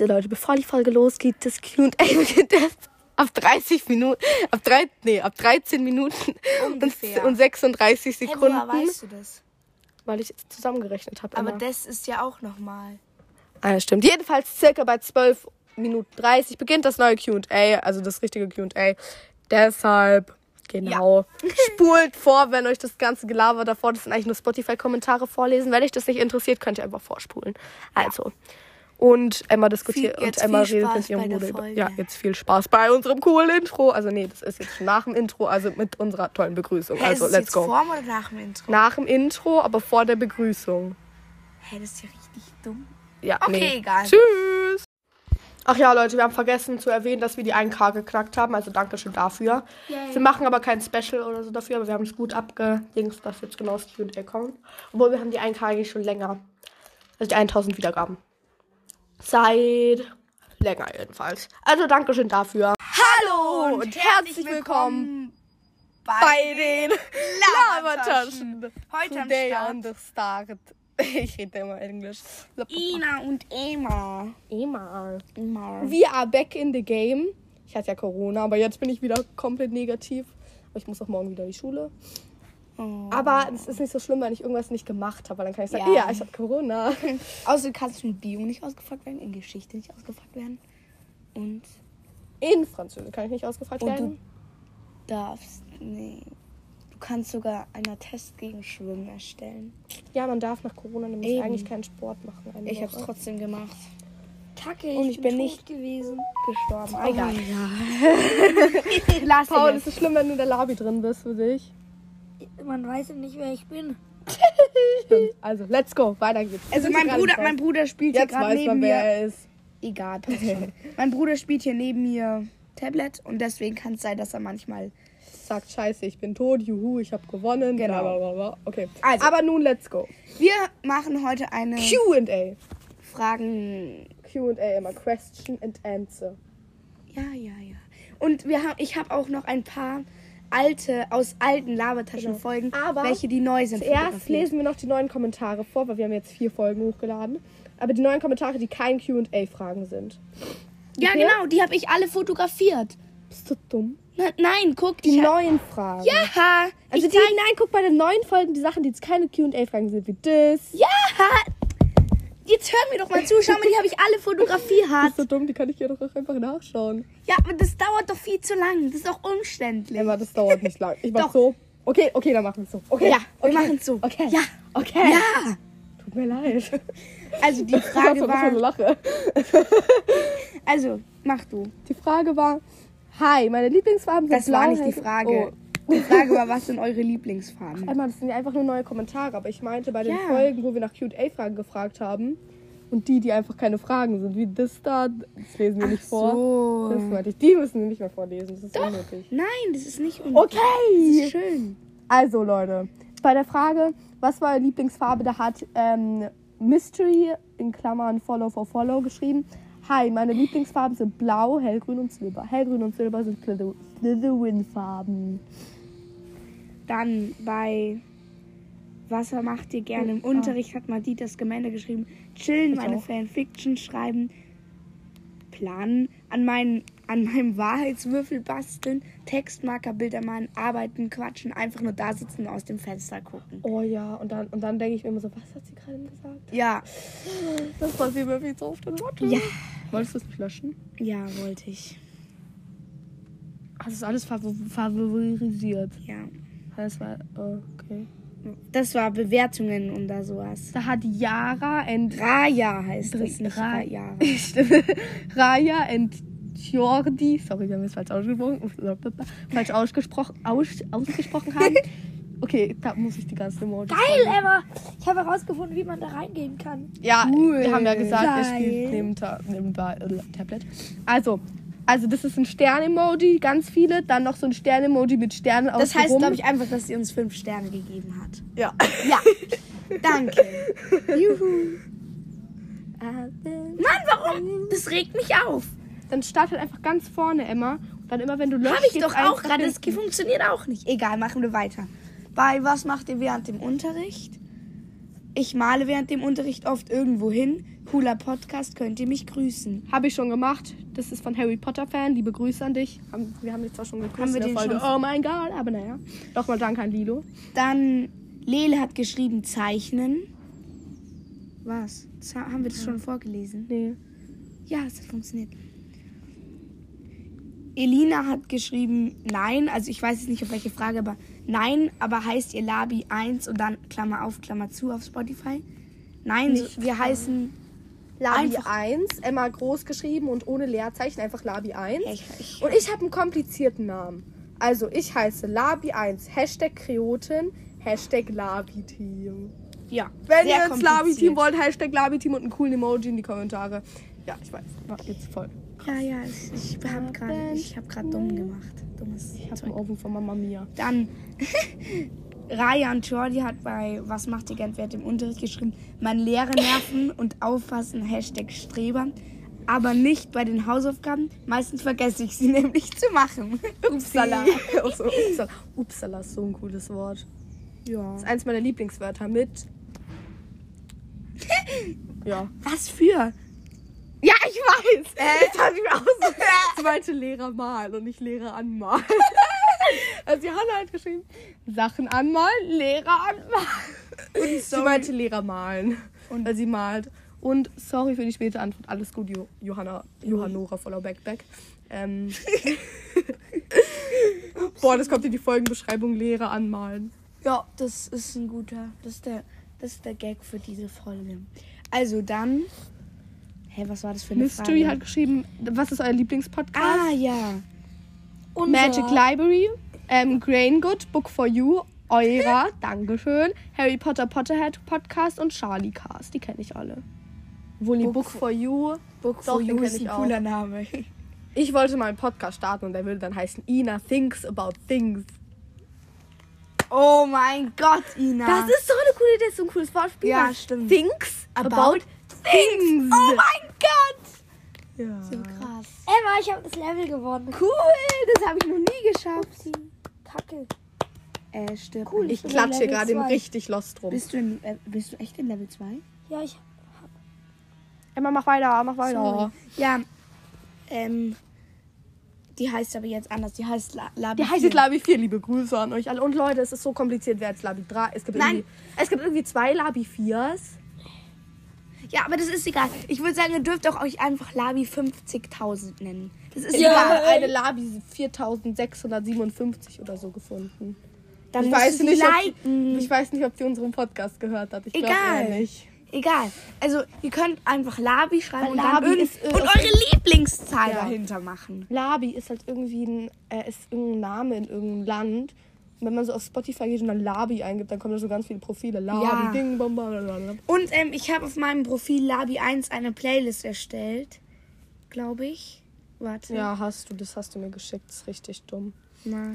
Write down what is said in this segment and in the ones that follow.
Also Leute, bevor die Folge losgeht, das Q&A beginnt erst ab 30 Minuten, ab drei, nee, ab 13 Minuten Ungefähr. und, und 36 Hey, Sekunden, woher weißt du das? weil ich es zusammengerechnet habe. Aber das ist ja auch nochmal. Ah, ja, stimmt. Jedenfalls circa bei 12 Minuten 30 beginnt das neue Q&A, also das richtige Q&A. Deshalb, genau, spult vor, wenn euch das ganze Gelaber davor, das sind eigentlich nur Spotify-Kommentare vorlesen. Wenn euch das nicht interessiert, könnt ihr einfach vorspulen. Also. Und Emma diskutiert und Emma redet mit ihrem Bruder. über-. Ja, jetzt viel Spaß bei unserem coolen Intro. Also nee, das ist jetzt nach dem Intro, also mit unserer tollen Begrüßung. Hä, also ist let's jetzt go. vorm oder nach dem Intro? Nach dem Intro, aber vor der Begrüßung. Hä, das ist ja richtig dumm. Ja, Okay, nee. egal. Tschüss. Ach ja, Leute, wir haben vergessen zu erwähnen, dass wir die 1K geknackt haben. Also danke schön dafür. Wir machen aber kein Special oder so dafür, aber wir haben es gut abgedingst, dass jetzt genau das Q&A kommt. Obwohl wir haben die 1K eigentlich schon länger. Also die 1000 Wiedergaben. Seit länger jedenfalls. Also danke schön dafür. Hallo und herzlich willkommen bei den Labertaschen. Heute am Today Start. on the start. Ich rede immer Englisch. Ina und Emma. Immer. Emma. We are back in the game. Ich hatte ja Corona, aber jetzt bin ich wieder komplett negativ. Aber ich muss auch morgen wieder in die Schule. Oh. Aber es ist nicht so schlimm, wenn ich irgendwas nicht gemacht habe, weil dann kann ich sagen, Ja. ja, ich habe Corona. Außerdem kannst du in Bio nicht ausgefragt werden, in Geschichte nicht ausgefragt werden. Und In Französisch kann ich nicht ausgefragt Und werden. darfst. Nee. Du kannst sogar einen Test gegen Schwimmen erstellen. Ja, man darf nach Corona nämlich Eben. eigentlich keinen Sport machen. Ich hab's Woche. trotzdem gemacht. Kacke, Und ich bin nicht gewesen. gestorben. Oh, Egal. ja. Lass Paul, es ist schlimm, wenn du in der Lobby drin bist für dich. Man weiß ja nicht, wer ich bin. Stimmt. Also, let's go. Weiter geht's. Also mein hier gerade Bruder, mein Bruder spielt hier Jetzt gerade weiß neben man, mir. wer er ist. Egal, passt schon. mein Bruder spielt hier neben mir Tablet und deswegen kann es sein, dass er manchmal. Sagt, scheiße, ich bin tot, juhu, ich habe gewonnen. Genau. Bla, bla, bla, bla. Okay. Also. Aber nun, let's go. Wir machen heute eine Q&A. Fragen. Q&A immer. Question and Answer. Ja, ja, ja. Und wir haben, ich habe auch noch ein paar alte aus alten Labertaschen-Folgen, Genau. Aber welche die neu sind. Zuerst lesen wir noch die neuen Kommentare vor, weil wir haben jetzt vier Folgen hochgeladen. Aber die neuen Kommentare, die kein Q&A-Fragen sind. Ja, Okay. genau, die habe ich alle fotografiert. Bist du dumm? Na, nein, guck, Die neuen Fragen. Ja, Also die, nein, guck bei den neuen Folgen, die Sachen, die jetzt keine Q&A-Fragen sind, wie das. Ja! Jetzt hör mir doch mal zu, schau mal, die habe ich alle fotografiert. Bist du dumm? Die kann ich hier doch auch einfach nachschauen. Ja, aber das dauert doch viel zu lang. Das ist doch umständlich. Emma, das dauert nicht lang. Ich mach Doch. so. Okay, okay, dann machen wir es so. Okay. Ja, wir okay. machen's so. Okay. Ja. Okay. Ja! Tut mir leid. Also die Frage eine war. Lache. Also, mach du. Die Frage war, hi, meine Lieblingsfarben sind Das war blau, nicht die hell- Frage. Oh. Die Frage war, was sind eure Lieblingsfarben? Einmal, das sind ja einfach nur neue Kommentare, aber ich meinte bei den Ja. Folgen, wo wir nach Q&A-Fragen gefragt haben und die, die einfach keine Fragen sind, wie das da, das lesen wir nicht vor. so. Das meinte ich. Die müssen wir nicht mehr vorlesen, das ist unnötig. Nein, das ist nicht unnötig. Das Okay! ist schön. Also Leute, bei der Frage, was war eure Lieblingsfarbe, da hat ähm, Mystery in Klammern Follow for Follow geschrieben. Hi, meine Lieblingsfarben sind Blau, Hellgrün und Silber. Hellgrün und Silber sind Slytherin-Farben. Dann bei Was macht ihr gerne im Unterricht, hat Maditas Gemeinde geschrieben. Chillen, meine auch. Fanfiction schreiben, planen, an, meinen, an meinem Wahrheitswürfel basteln, Textmarker, Bilder malen, arbeiten, quatschen, einfach nur da sitzen und aus dem Fenster gucken. Oh ja, und dann, und dann denke ich mir immer so, was hat sie gerade gesagt? Ja, Das passiert mir viel zu oft in Mathe. Ja. Wolltest du es nicht löschen? ja, wollte ich. Hast du es alles favor favorisiert? Ja. Das war, okay. Das war Bewertungen und da sowas. Da hat Yara and Raya heißt das, nicht Ra- Raya. And Jordi, sorry, wir haben es falsch ausgesprochen, falsch ausgesprochen, aus, ausgesprochen haben. Okay, da muss ich die ganze Emoji. Geil, Emma! Ich habe herausgefunden, wie man da reingehen kann. Ja, Cool. wir haben ja gesagt, er Geil. spielt neben, Ta neben äh, Tablet. Also, also das ist ein Stern-Emoji, ganz viele. Dann noch so ein Stern-Emoji mit Sternen aus Das heißt, glaube ich, einfach, dass sie uns fünf Sterne gegeben hat. Ja. Ja, danke. Juhu. Mann, warum? Das regt mich auf. Dann start halt einfach ganz vorne, Emma. Und dann immer, wenn du löscht, Habe ich doch auch gerade. Das funktioniert auch nicht. Egal, machen wir weiter. Bei was macht ihr während dem Unterricht? Ich male während dem Unterricht oft irgendwo hin. Cooler Podcast, könnt ihr mich grüßen. Habe ich schon gemacht. Das ist von Harry Potter Fan. Liebe Grüße an dich. Haben, wir haben dich zwar schon gegrüßt Haben wir in der Folge. schon- Oh mein Gott, aber naja. Nochmal danke an Lilo. Dann Lele hat geschrieben Zeichnen. Was? Haben wir das schon vorgelesen? Nee. Ja, es hat funktioniert. Elina hat geschrieben Nein. Also ich weiß jetzt nicht auf welche Frage, aber Nein, aber heißt ihr Labi 1 und dann Klammer auf, Klammer zu auf Spotify? Nein, so, wir heißen. Labi Einfach- 1, Emma groß geschrieben und ohne Leerzeichen, einfach Labi 1. Ja, ich- ich- und ich habe einen komplizierten Namen. Also ich heiße Labi 1, Hashtag Kreotin, Hashtag Labi-Team. Ja, Wenn ihr ins Labi-Team wollt, Hashtag Labi-Team und einen coolen Emoji in die Kommentare. Ja, ich weiß, war jetzt voll. Ja, ja, ich, ich habe gerade ich hab grad dumm gemacht. Dummes Ich habe einen Ofen von Mama Mia. Dann Raya und Jordi hat bei Was macht ihr gern während im Unterricht geschrieben, mein Lehrer nerven und aufpassen, Hashtag Streber. Aber nicht bei den Hausaufgaben. Meistens vergesse ich sie nämlich zu machen. Upsala. oh, so, Upsala. Upsala ist so ein cooles Wort. Ja. Das ist eins meiner Lieblingswörter mit. ja. Was für? Ja, ich weiß. Äh, das hat ich auch so. Ich meinte Lehrer malen und nicht Lehrer anmalen. Also Johanna hat geschrieben, Sachen anmalen, Lehrer anmalen. Und sie meinte Lehrer malen. Und- weil sie malt. Und sorry für die späte Antwort. Alles gut, jo Johanna, Johannora voller Backback. Ähm. Boah, das kommt in die Folgenbeschreibung, Lehrer anmalen. Ja, das ist ein guter. Das ist der, das ist der Gag für diese Folge. Also dann. Hä, was war das für eine Mystery Frage? hat geschrieben, was ist euer Lieblingspodcast? Ah, ja. Magic Library, ähm, Grain Good, Book for You, Eura, Dankeschön, Harry Potter Potterhead Podcast und Charlie Cast. Die kenne ich alle. Die Book Book, for- You. Book for You ist ich ein auch. cooler Name. Ich wollte mal einen Podcast starten und der würde dann heißen Ina Thinks About Things. Oh mein Gott, Ina. Das ist so eine coole Idee, so ein cooles Wortspiel. Ja, stimmt. Thinks About About, Things. Oh mein Gott. Ja. So krass. Emma, ich habe das Level gewonnen. Cool, das habe ich noch nie geschafft. Die Kacke. Äh, stimmt. Cool. Ich bin klatsche gerade im richtig Lost rum. Bist du, in, äh, bist du echt in Level 2? Ja, ich. Emma, mach weiter, mach weiter. Ja. Ähm, die heißt aber jetzt anders. Die heißt La Labi Die heißt jetzt Labi 4, liebe Grüße an euch alle. Und Leute, es ist so kompliziert, wer jetzt Labi 3. Es gibt, Nein. irgendwie, es gibt irgendwie zwei Labi 4s. Ja, aber das ist egal. Ich würde sagen, ihr dürft auch euch einfach Labi 50.000 nennen. Das ist Ich egal. eine Labi 4657 oder so gefunden. Dann ich, weiß nicht, ob, liken. ich weiß nicht, ob sie unseren Podcast gehört hat. Ich Egal. nicht. Egal. Also, ihr könnt einfach Labi schreiben Weil und, Labi dann ist, äh, und eure Lieblingszahl Ja. dahinter machen. Labi ist halt irgendwie ein, äh, ist irgendein Name in irgendeinem Land. Und wenn man so auf Spotify geht und dann Labi eingibt, dann kommen da so ganz viele Profile. Labi, Ja. Ding, bam, bam, bam, bam. Und ähm, ich habe auf meinem Profil Labi 1 eine Playlist erstellt. Glaube ich. Warte. Ja, hast du, das hast du mir geschickt. Das ist richtig dumm. Your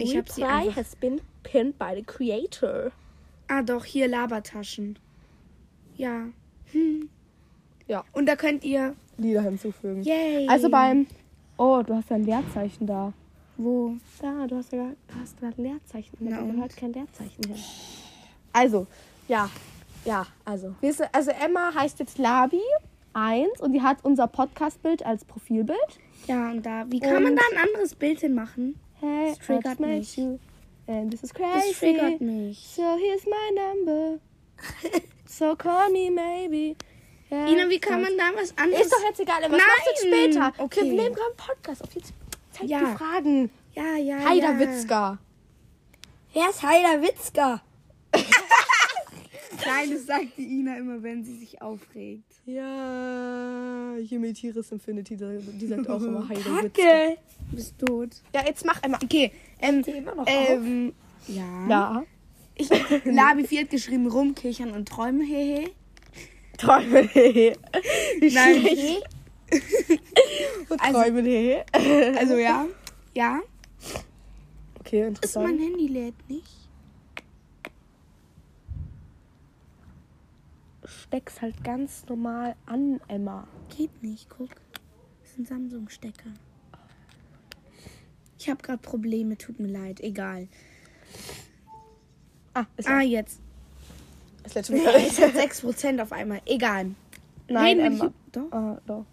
Ich hab sie einfach- has been pinned by the creator. Ah, doch, hier Labertaschen. Ja. Ja. Und da könnt ihr. Lieder hinzufügen. Yay. Also beim. Oh, du hast ein Leerzeichen da. Wo? Da, du hast ja hast gerade Leerzeichen. Na und? gehört kein Leerzeichen hin. Also, ja. Ja, also. Also Emma heißt jetzt Labi 1 und die hat unser Podcastbild als Profilbild. Ja, und da. Wie kann man Und- da ein anderes Bild hinmachen? Hey, Das triggert mich. you? And this is Das crazy. triggert mich. So here's my number. so call me maybe. Yeah, Ina, wie kann man da was anderes? Ist doch jetzt egal, aber was machst du später? Okay. Wir nehmen gerade einen Podcast auf. Jetzt Zeit Ja. für Fragen. Ja, ja. Heider ja. Witzka. Wer ist Heider Witzka? Nein, das sagt die Ina immer, wenn sie sich aufregt. Ja, ich imitiere es Infinity. Die die sagt auch immer Heider Witzka. Kacke. Du bist tot. Ja, jetzt mach einmal. Okay, ähm, Die immer noch ähm, ja. Ja. Ich, Labi 4 hat geschrieben, rumkichern und träumen, hehe. Träumen, hehe. Wie Nein. Und Also- Träumen, hehe. Also ja. Ja. Okay, Ist mein interessant. Handy lädt nicht. Steck's halt ganz normal an, Emma. Geht nicht, guck. Das ist ein Samsung-Stecker. Ich habe gerade Probleme, tut mir leid, egal. Ah, ist Ah, jetzt. Letzte Mal. Ich hatte 6% auf einmal. Egal. Nein, wir Emma. Doch. Ah, doch.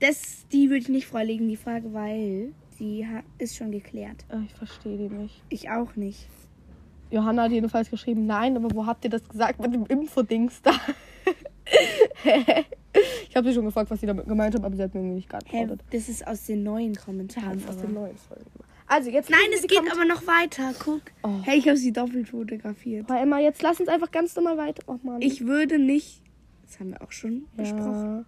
Das, die würde ich nicht vorlegen, die Frage, weil die ha- ist schon geklärt. Ah, Ich verstehe die nicht. Ich auch nicht. Johanna hat jedenfalls geschrieben, nein, aber wo habt ihr das gesagt mit dem Infodings da? ich habe sie schon gefragt, was sie damit gemeint hat, aber sie hat mir nicht Hä, geantwortet. das ist aus den neuen Kommentaren. aus aber. den neuen Folgen. Also jetzt Nein, es geht aber noch weiter. Guck. Oh. Hey, ich habe sie doppelt fotografiert. Aber Emma, jetzt lass uns einfach ganz normal weiter. Oh Mann. Ich würde nicht. Das haben wir auch schon besprochen.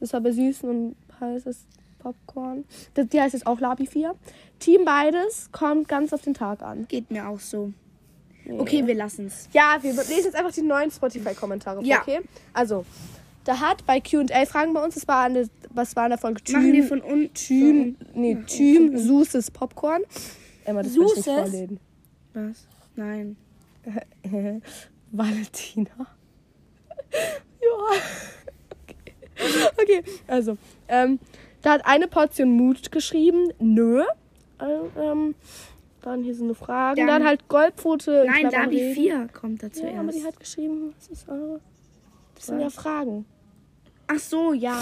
Das war bei süßen und heißes Popcorn. Das, die heißt jetzt auch Labi 4. Team beides kommt ganz auf den Tag an. Geht mir auch so. Okay, wir lassen es. Ja, wir lesen jetzt einfach die neuen Spotify-Kommentare Ja. okay? Also, da hat bei QA-Fragen bei uns, das war, eine, was war in der Folge Team, Machen wir von unten. Team, nee, Team Süßes Popcorn. Emma, das will ich nicht Süßes? vorlesen. Was? Nein. Valentina. ja. Okay. also, ähm, da hat eine Portion Mut geschrieben. Nö. Äh, ähm, dann hier sind eine Fragen. Dann, Dann- halt Goldpfote. in Nein, Dabi Regen. 4 kommt da zuerst. Ja, aber die hat geschrieben, was ist eure? Das sind ja? Fragen. Ach so, ja.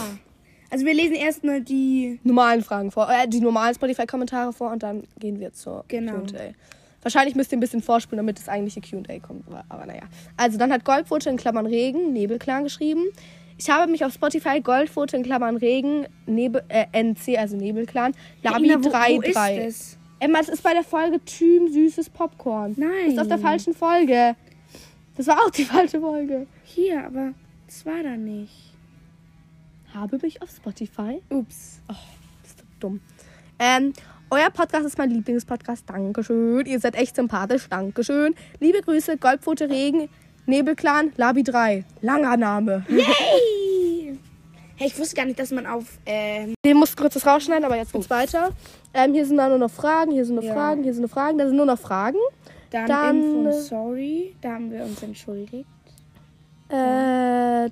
Also wir lesen erstmal die. Normalen Fragen vor, äh, die normalen Spotify-Kommentare vor und dann gehen wir zur Genau. Q&A. Wahrscheinlich müsst ihr ein bisschen vorspulen, damit das eigentliche Q&A kommt, aber, aber naja. Also dann hat Goldfoto in Klammern Regen, Nebelclan geschrieben. Ich habe mich auf Spotify Goldfoto in Klammern Regen, Nebel, äh, NC, also Nebelclan, Labi Ina, wo, wo 3.3. ist es? Emma, das ist bei der Folge Tüm süßes Popcorn. Nein. Das ist auf der falschen Folge. Das war auch die falsche Folge. Hier, aber das war da nicht. Habe mich auf Spotify Ups. Oh, bist du dumm. Ähm, euer Podcast ist mein Lieblingspodcast. Dankeschön. Ihr seid echt sympathisch. Dankeschön. Liebe Grüße, Goldpfote Regen, Nebelclan, Labi 3. Langer Name. Hey! Hey, ich wusste gar nicht, dass man auf. Ähm, Den musst kurz das rausschneiden, aber jetzt geht's weiter. Ähm, hier sind dann nur noch Fragen, hier sind noch Ja. Fragen, hier sind noch Fragen, da sind nur noch Fragen. dann, Dann, Info, sorry. Da haben wir uns entschuldigt. Äh,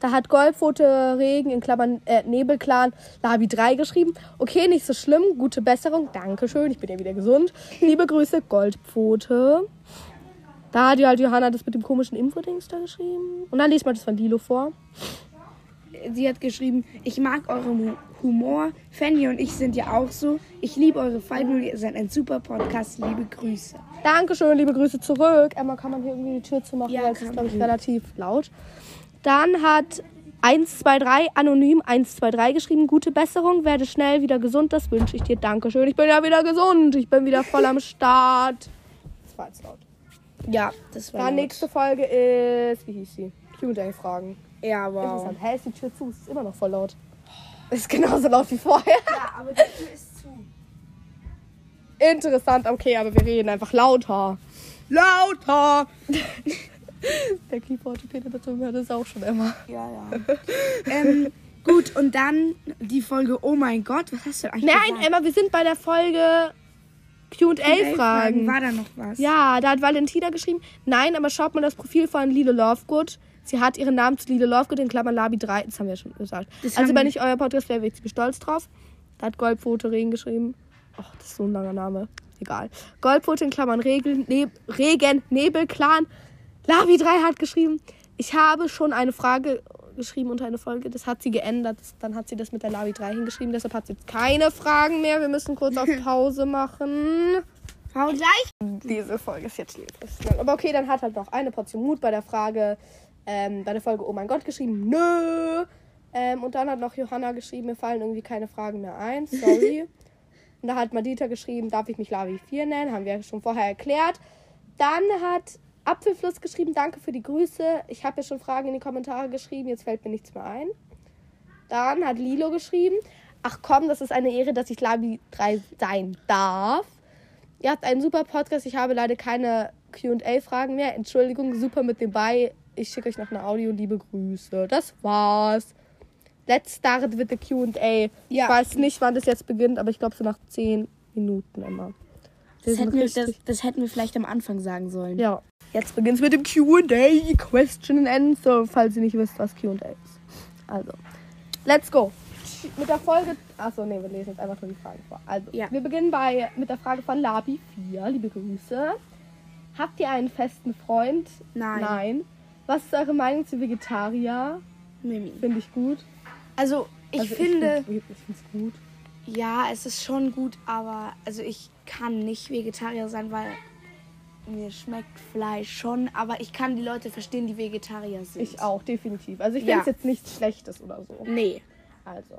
da hat Goldpfote Regen in Klammern äh, Nebelclan Labi 3 geschrieben. Okay, nicht so schlimm. Gute Besserung. Dankeschön. Ich bin ja wieder gesund. Liebe Grüße, Goldpfote. Da hat halt Johanna das mit dem komischen Infodings da geschrieben. Und dann liest mal das von Lilo vor. Sie hat geschrieben, ich mag euren Hu- Humor. Fanny und ich sind ja auch so. Ich liebe eure Fallmühle. Ihr seid ein super Podcast. Liebe Grüße. Dankeschön, liebe Grüße zurück. Emma, kann man hier irgendwie die Tür zumachen, Ja, weil es ist, glaube ich, man. relativ laut. Dann hat 123 anonym 123 geschrieben, gute Besserung, werde schnell wieder gesund, das wünsche ich dir. Dankeschön. Ich bin ja wieder gesund. Ich bin wieder voll am Start. Das war jetzt laut. Ja, das war. Dann nächste Folge ist, wie hieß sie? Q&A-Fragen. Ja, wow. Interessant. Hä, ist die Tür zu? Ist immer noch voll laut. Ist genauso laut wie vorher. Ja, aber die Tür ist zu. Interessant, okay, aber wir reden einfach lauter. Lauter! Der Keyboard-Peter dazu hört das auch schon immer. Ja, ja. ähm, gut, und dann die Folge Oh mein Gott, was hast du eigentlich Nein, gesagt? Emma, wir sind bei der Folge Q&A-Fragen. War da noch was? Ja, da hat Valentina geschrieben, nein, aber schaut mal das Profil von Lilo Lovegood. Sie hat ihren Namen zu Lilo Lovegood in Klammern Labi 3. Das haben wir ja schon gesagt. Das also wenn ich euer Podcast wäre, wäre ich stolz drauf. Da hat Goldpfote Regen geschrieben. Ach, das ist so ein langer Name. Egal. Goldpfote in Klammern Regen, Neb Regen Nebelclan. Labi 3 hat geschrieben, ich habe schon eine Frage geschrieben unter eine Folge. Das hat sie geändert. Das, dann hat sie das mit der Labi 3 hingeschrieben. Deshalb hat sie jetzt keine Fragen mehr. Wir müssen kurz auf Pause machen. Hau gleich. Diese Folge ist jetzt schnell. Aber okay, dann hat halt noch eine Portion Mut bei der Frage, ähm, bei der Folge Oh mein Gott geschrieben, nö. Ähm, und dann hat noch Johanna geschrieben, mir fallen irgendwie keine Fragen mehr ein, sorry. und da hat Madita geschrieben, darf ich mich Lavi 4 nennen, haben wir ja schon vorher erklärt. Dann hat Apfelfluss geschrieben, danke für die Grüße. Ich habe ja schon Fragen in die Kommentare geschrieben, jetzt fällt mir nichts mehr ein. Dann hat Lilo geschrieben, ach komm, das ist eine Ehre, dass ich Lavi 3 sein darf. Ihr habt einen super Podcast. Ich habe leider keine QA-Fragen mehr. Entschuldigung, super mit dem bei. Ich schicke euch noch eine Audio. Liebe Grüße. Das war's. Let's start with the QA. Ja. Ich weiß nicht, wann das jetzt beginnt, aber ich glaube so nach 10 Minuten immer. Das hätten, wir, das, das hätten wir vielleicht am Anfang sagen sollen. ja. Jetzt beginnt's mit dem QA. Question and Answer, falls ihr nicht wisst, was QA ist. Also, let's go. Mit der Folge. Achso, nee, wir lesen jetzt einfach nur die Fragen vor. Also, Ja. wir beginnen bei, mit der Frage von Labi 4. Liebe Grüße. Habt ihr einen festen Freund? Nein. Nein. Was ist eure Meinung zu Vegetarier? Mimi. Finde ich gut. Also, ich also finde, Ich, find- ich finde es gut. ja, es ist schon gut, aber also ich kann nicht Vegetarier sein, weil mir schmeckt Fleisch schon, aber ich kann die Leute verstehen, die Vegetarier sind. Ich auch, definitiv. Also ich Ja. finde es jetzt nichts Schlechtes oder so. Nee. Also.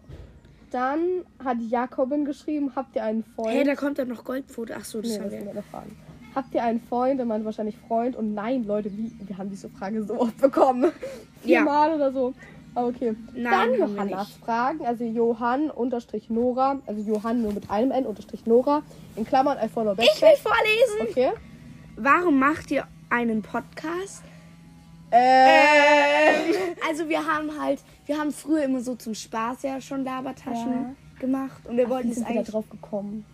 Dann hat Jakobin geschrieben, habt ihr einen Freund? Hey, da kommt dann noch Goldfoto. Ach so, das nee, haben wir. Fragen. Habt ihr einen Freund? Er meint wahrscheinlich Freund. Und nein, Leute, wie, wir haben diese Frage so oft bekommen. Ja. Viermal oder so. Aber okay. Nein, Dann Johannas. Fragen. Also Johann unterstrich Nora. Also Johann nur mit einem N unterstrich Nora. In Klammern I follow back. Ich will vorlesen. Okay. Warum macht ihr einen Podcast? Ähm. Also wir haben halt, wir haben früher immer so zum Spaß ja schon Labertaschen gemacht und wir Wie wollten es wir da eigentlich drauf gekommen?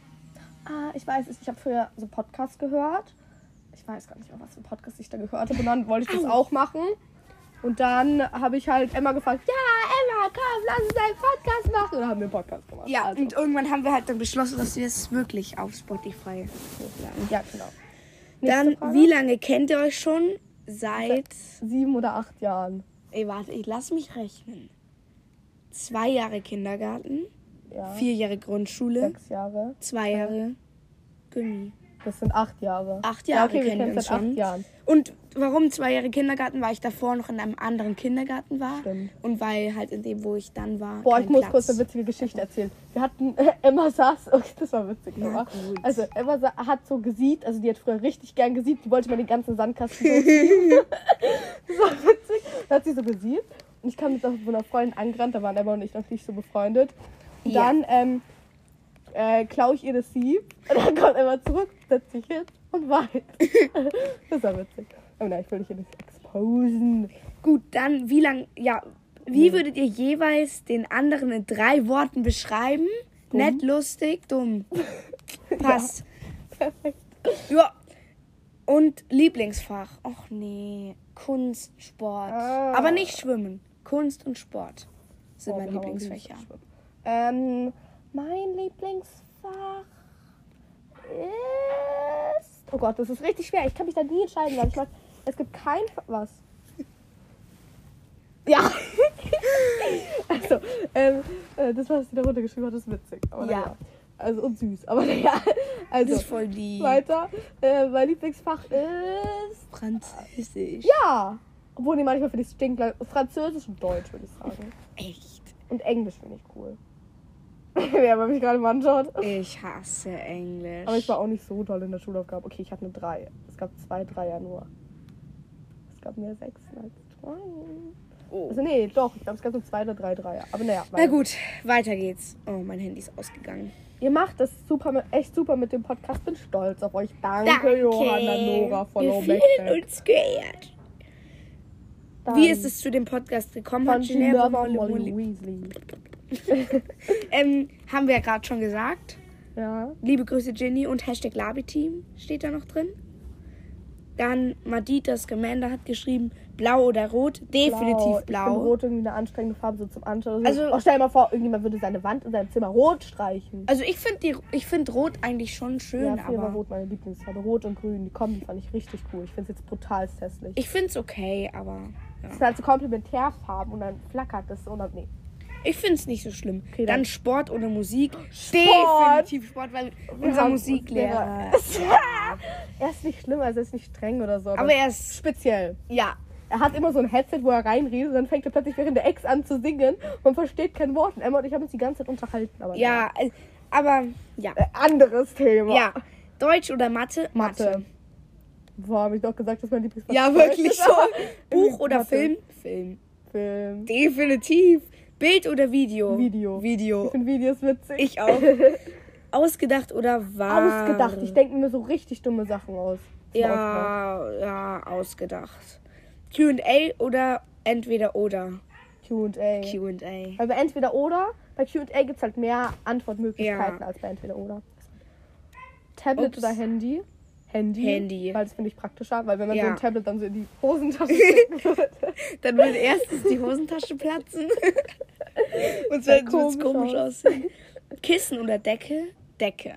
Ah, ich weiß es. Ich habe früher so Podcasts gehört. Ich weiß gar nicht mehr, was für Podcast ich da gehört habe. Und dann wollte ich das auch machen. Und dann habe ich halt Emma gefragt, ja, Emma, komm, lass uns einen Podcast machen. Und dann haben wir einen Podcast gemacht. Ja, also, und irgendwann haben wir halt dann beschlossen, dass wir es wirklich auf Spotify hochladen. ja genau. Dann, Nächste Frage. wie lange kennt ihr euch schon? Seit, Sieben oder acht Jahren. ey, warte, ich lass mich rechnen. Zwei Jahre Kindergarten, Ja. vier Jahre Grundschule, Sechs Jahre. zwei Jahre Gummi. Das sind acht Jahre. Acht Ja, Jahre okay, wir kennen wir uns schon. Und warum zwei Jahre Kindergarten? Weil ich davor noch in einem anderen Kindergarten war. Stimmt. Und weil halt in dem, wo ich dann war. Boah, ich muss Platz. kurz eine witzige Geschichte erzählen. Wir hatten, Emma saß, okay, das war witzig, Ja, also Emma hat so gesiebt, also die hat früher richtig gern gesiebt, die wollte mal den ganzen Sandkasten das war witzig. Da hat sie so gesiebt und ich kam mit so einer Freundin angerannt, da waren Emma und ich noch nicht so befreundet. Und Ja. dann, ähm, äh, klaue ich ihr das Sieb und dann kommt Emma zurück, setzt sich hin und weint. das war witzig. Aber nein, ich will dich hier nicht exposen. Gut, dann wie lang, ja, wie würdet ihr jeweils den anderen in drei Worten beschreiben? Nett, lustig, dumm. Passt. Perfekt. Ja. Und Lieblingsfach? Och nee, Kunst, Sport. Ah. Aber nicht Schwimmen. Kunst und Sport sind Boah, meine Lieblingsfächer. Ähm, mein Lieblingsfach ist. Oh Gott, das ist richtig schwer. Ich kann mich da nie entscheiden, weil ich meine, es gibt kein. Was? Ja. also, ähm, äh, das, was sie da runtergeschrieben hat, ist witzig. Aber Ja. naja. Also, und süß. Aber naja. Also, Das ist voll die weiter. Äh, mein Lieblingsfach ist. Französisch. Ja. Obwohl, nee, manchmal finde ich es. Französisch und Deutsch, würde ich sagen. Echt. Und Englisch finde ich cool. Wer mich gerade mal anschaut. Ich hasse Englisch. Aber ich war auch nicht so toll in der Schulaufgabe. Okay, ich hatte eine 3. Es gab zwei Dreier nur. Gab mehr Sechsen als zwei. oh. Also nee, doch. Ich glaube, es gab nur zwei oder drei Dreier. Aber naja. Na gut, weiter geht's. Oh, mein Handy ist ausgegangen. Ihr macht das super, echt super mit dem Podcast. Bin stolz auf euch. Danke, Johanna Nora von Wir fühlen uns geehrt. Wie ist es zu dem Podcast gekommen? Von Hat Ginevra Molly Weasley. ähm, haben wir ja gerade schon gesagt. Ja. Liebe Grüße Ginny und Hashtag Labi-Team steht da noch drin. Dann Madita Scamander hat geschrieben, blau oder rot? Definitiv Ich finde blau. rot irgendwie eine anstrengende Farbe so zum Anschauen. Also- Also, stell dir mal vor, irgendjemand würde seine Wand in seinem Zimmer rot streichen. Also ich finde find rot eigentlich schon schön, Ja, früher war aber rot meine Lieblingsfarbe. Rot und grün, die Kombi fand ich richtig cool. Ich finde es jetzt brutal hässlich. ich finde es okay, aber Es ja. sind halt so Komplementärfarben und dann flackert das so und dann, nee. Ich finde es nicht so schlimm. Okay, dann, dann- Sport oder Musik? Sport! Definitiv Sport, weil Wir unser Musiklehrer. er ist nicht schlimm, also er ist nicht streng oder so. Aber er ist speziell. ja, Er hat immer so ein Headset, wo er reinredet und dann fängt er plötzlich während der Ex an zu singen und versteht kein Wort. Und Emma und ich haben uns die ganze Zeit unterhalten. Aber ja, äh, aber ja, Äh, anderes Thema. ja. Deutsch oder Mathe? Mathe. Boah, habe ich doch gesagt, dass mein Lieblingsfach Ja, wirklich so. Buch oder Mathe. Film? Film. Film. Definitiv. Bild oder Video? Video. Ich Video. finde Videos witzig. Ich auch. Ausgedacht oder wahr? Ausgedacht. Ich denke mir so richtig dumme Sachen aus. Ja, ja, ausgedacht. Q&A oder entweder oder? Q&A. Q&A. Weil bei entweder oder, bei Q&A gibt es halt mehr Antwortmöglichkeiten Ja. als bei entweder oder. Tablet Ups. oder Handy? Handy. Handy. Weil das finde ich praktischer, weil wenn man so Ja. ein Tablet dann so in die Hosentasche stecken würde. Dann würde erstens die Hosentasche platzen. Und zweitens würde es komisch komisch aus. aussehen. Kissen oder Decke? Decke.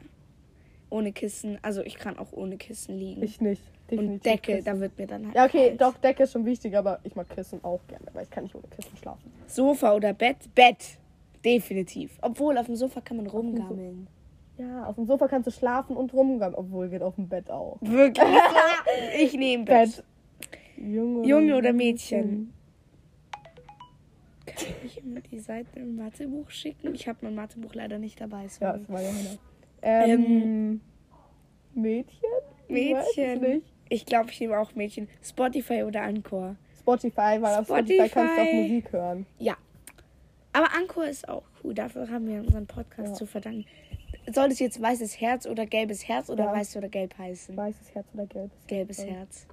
Ohne Kissen. Also ich kann auch ohne Kissen liegen. Ich nicht. Und Decke, Kissen. da wird mir dann halt. Ja, okay, kalt. doch, Decke ist schon wichtig, aber ich mag Kissen auch gerne, weil ich kann nicht ohne Kissen schlafen. Sofa oder Bett? Bett. Definitiv. Obwohl, auf dem Sofa kann man rumgammeln. Ja, auf dem Sofa kannst du schlafen und rumgehen, obwohl geht auf dem Bett auch. Wirklich? ich nehme Bett. Bett. Junge, Junge oder Mädchen? Kann ich mir die Seite im Mathebuch schicken? Ich habe mein Mathebuch leider nicht dabei. Ja, Sorry. das war ja Hannah. Ähm, Mädchen? Ich weiß es Mädchen. nicht. Ich glaube, ich nehme auch Mädchen. Spotify oder Anchor. Spotify, weil auf Spotify Spotify. kannst du auch Musik hören. Ja. Aber Anchor ist auch cool. Dafür haben wir unseren Podcast Ja. zu verdanken. Soll es jetzt weißes Herz oder gelbes Herz oder Ja. weiß oder gelb heißen? Weißes Herz oder gelbes Gelbes Herz? Herz.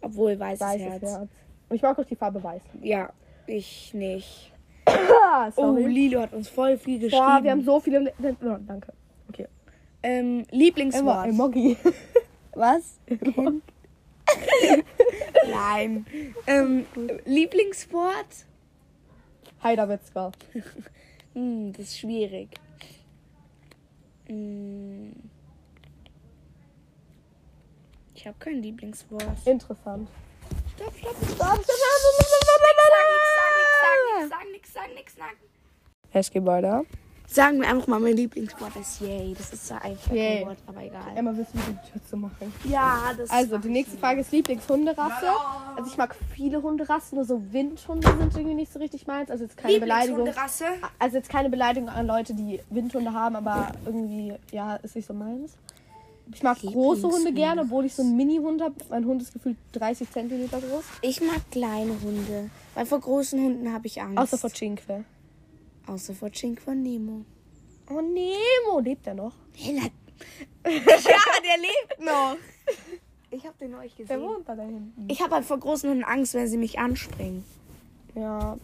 Obwohl weißes, Weißes Herz. Herz. Und ich mag auch die Farbe weiß. Ja, ich nicht. Ah, Oh. Lilo hat uns voll viel geschrieben. Boah, wir haben so viele... Le- Oh, danke. Okay. ähm, Lieblingswort. Emoji. Was? Nein. ähm, Lieblingswort? Heiderwitzka. Hm, das ist schwierig. Hm. Ich habe kein Lieblingswort. Interessant. Stopp, stopp, Stopp, stopp, Sag nix, sag nix, sag nix, sag nix. Es geht weiter. Sagen wir einfach mal, mein Lieblingswort ist Yay. Das ist zwar eigentlich Yay. kein Wort, aber egal. Emma, willst du die Tür zu machen? Ja, das Also, die nächste Frage ist Lieblingshunderasse. Also, ich mag viele Hunderassen, nur so Windhunde sind irgendwie nicht so richtig meins. Also, jetzt keine Beleidigung. Also, jetzt keine Beleidigung an Leute, die Windhunde haben, aber irgendwie, ja, ist nicht so meins. Ich mag große Hunde gerne, obwohl ich so einen Mini-Hund habe. Mein Hund ist gefühlt 30 Zentimeter groß. Ich mag kleine Hunde. Weil vor großen Hunden habe ich Angst. Außer vor Cinque. Außer vor Chink von Nemo. Oh, Nemo, lebt er noch? ja, der lebt noch. Ich habe den euch Der gesehen. wohnt da, da hinten. Ich habe halt vor großen Hunden Angst, wenn sie mich anspringen. Ja.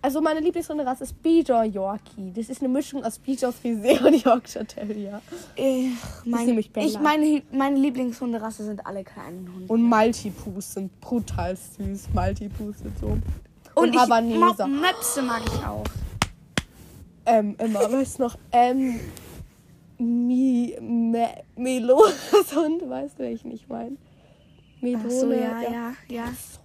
Also meine Lieblingshunderasse ist Bieder Yorkie. Das ist eine Mischung aus Bieder Frisee und Yorkshire Terrier. Ich, Bella. ich meine, meine Lieblingshunderasse sind alle kleinen Hunde. Und Maltipus sind brutal süß. Maltipus sind so. Und, Und ich, Möpse mag ich auch. Ähm, immer, weißt du noch? Ähm, Mi, Me, Melo, Hund, weißt du, welchen ich meine? Melone. Ach so, ja, ja, ja. So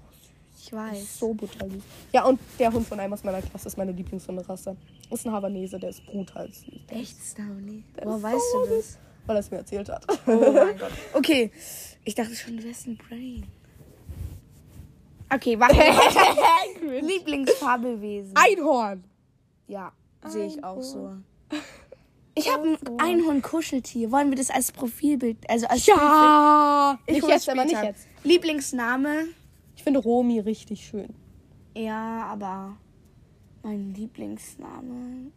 Ich süß. weiß. So brutal süß. Ja, und der Hund von einem aus meiner Klasse ist meine Lieblingshunderasse. Ist ein Havanese, der ist brutal süß. Ist, Echt, Stavni? Der ist weißt so du das? weil er es mir erzählt hat. Oh mein Gott. Okay, ich dachte schon, du wärst ein Brain. Okay, warte. Lieblingsfabelwesen. Einhorn! Ja, sehe ich auch so. Ich habe ein Einhorn-Kuscheltier. Wollen wir das als Profilbild, also als Ja! Ich Nicht jetzt, aber nicht jetzt. Lieblingsname? Ich finde Romi richtig schön. Ja, aber mein Lieblingsname.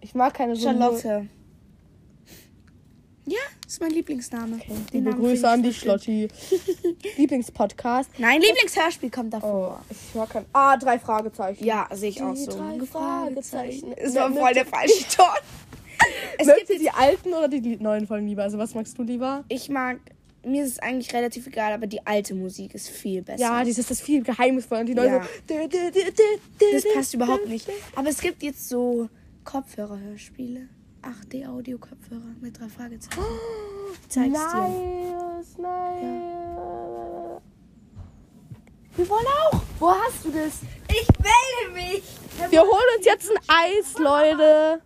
Ich mag keine so Charlotte. Ja, ist mein Lieblingsname. Den Liebe Grüße an die. Schlotti. Lieblingspodcast. Nein, Lieblingshörspiel kommt davor. Oh, ich mag kein. Ah, drei Fragezeichen. Ja, sehe ich auch Die so. drei Fragezeichen. Es war voll der falsche Ton. Es Mögt gibt die alten oder die neuen Folgen lieber? Also, was magst du lieber? ich mag, mir ist es eigentlich relativ egal, aber die alte Musik ist viel besser. Ja, dieses das viel geheimnisvoll und die neue Ja. so. das passt überhaupt nicht. Aber es gibt jetzt so Kopfhörerhörspiele. 8D-Audio-Kopfhörer mit drei Fragezeichen. Ich zeig's dir. Nice, nice. Wir wollen auch. Wo hast du das? Ich melde mich. Wir holen uns jetzt ein Eis, Leute.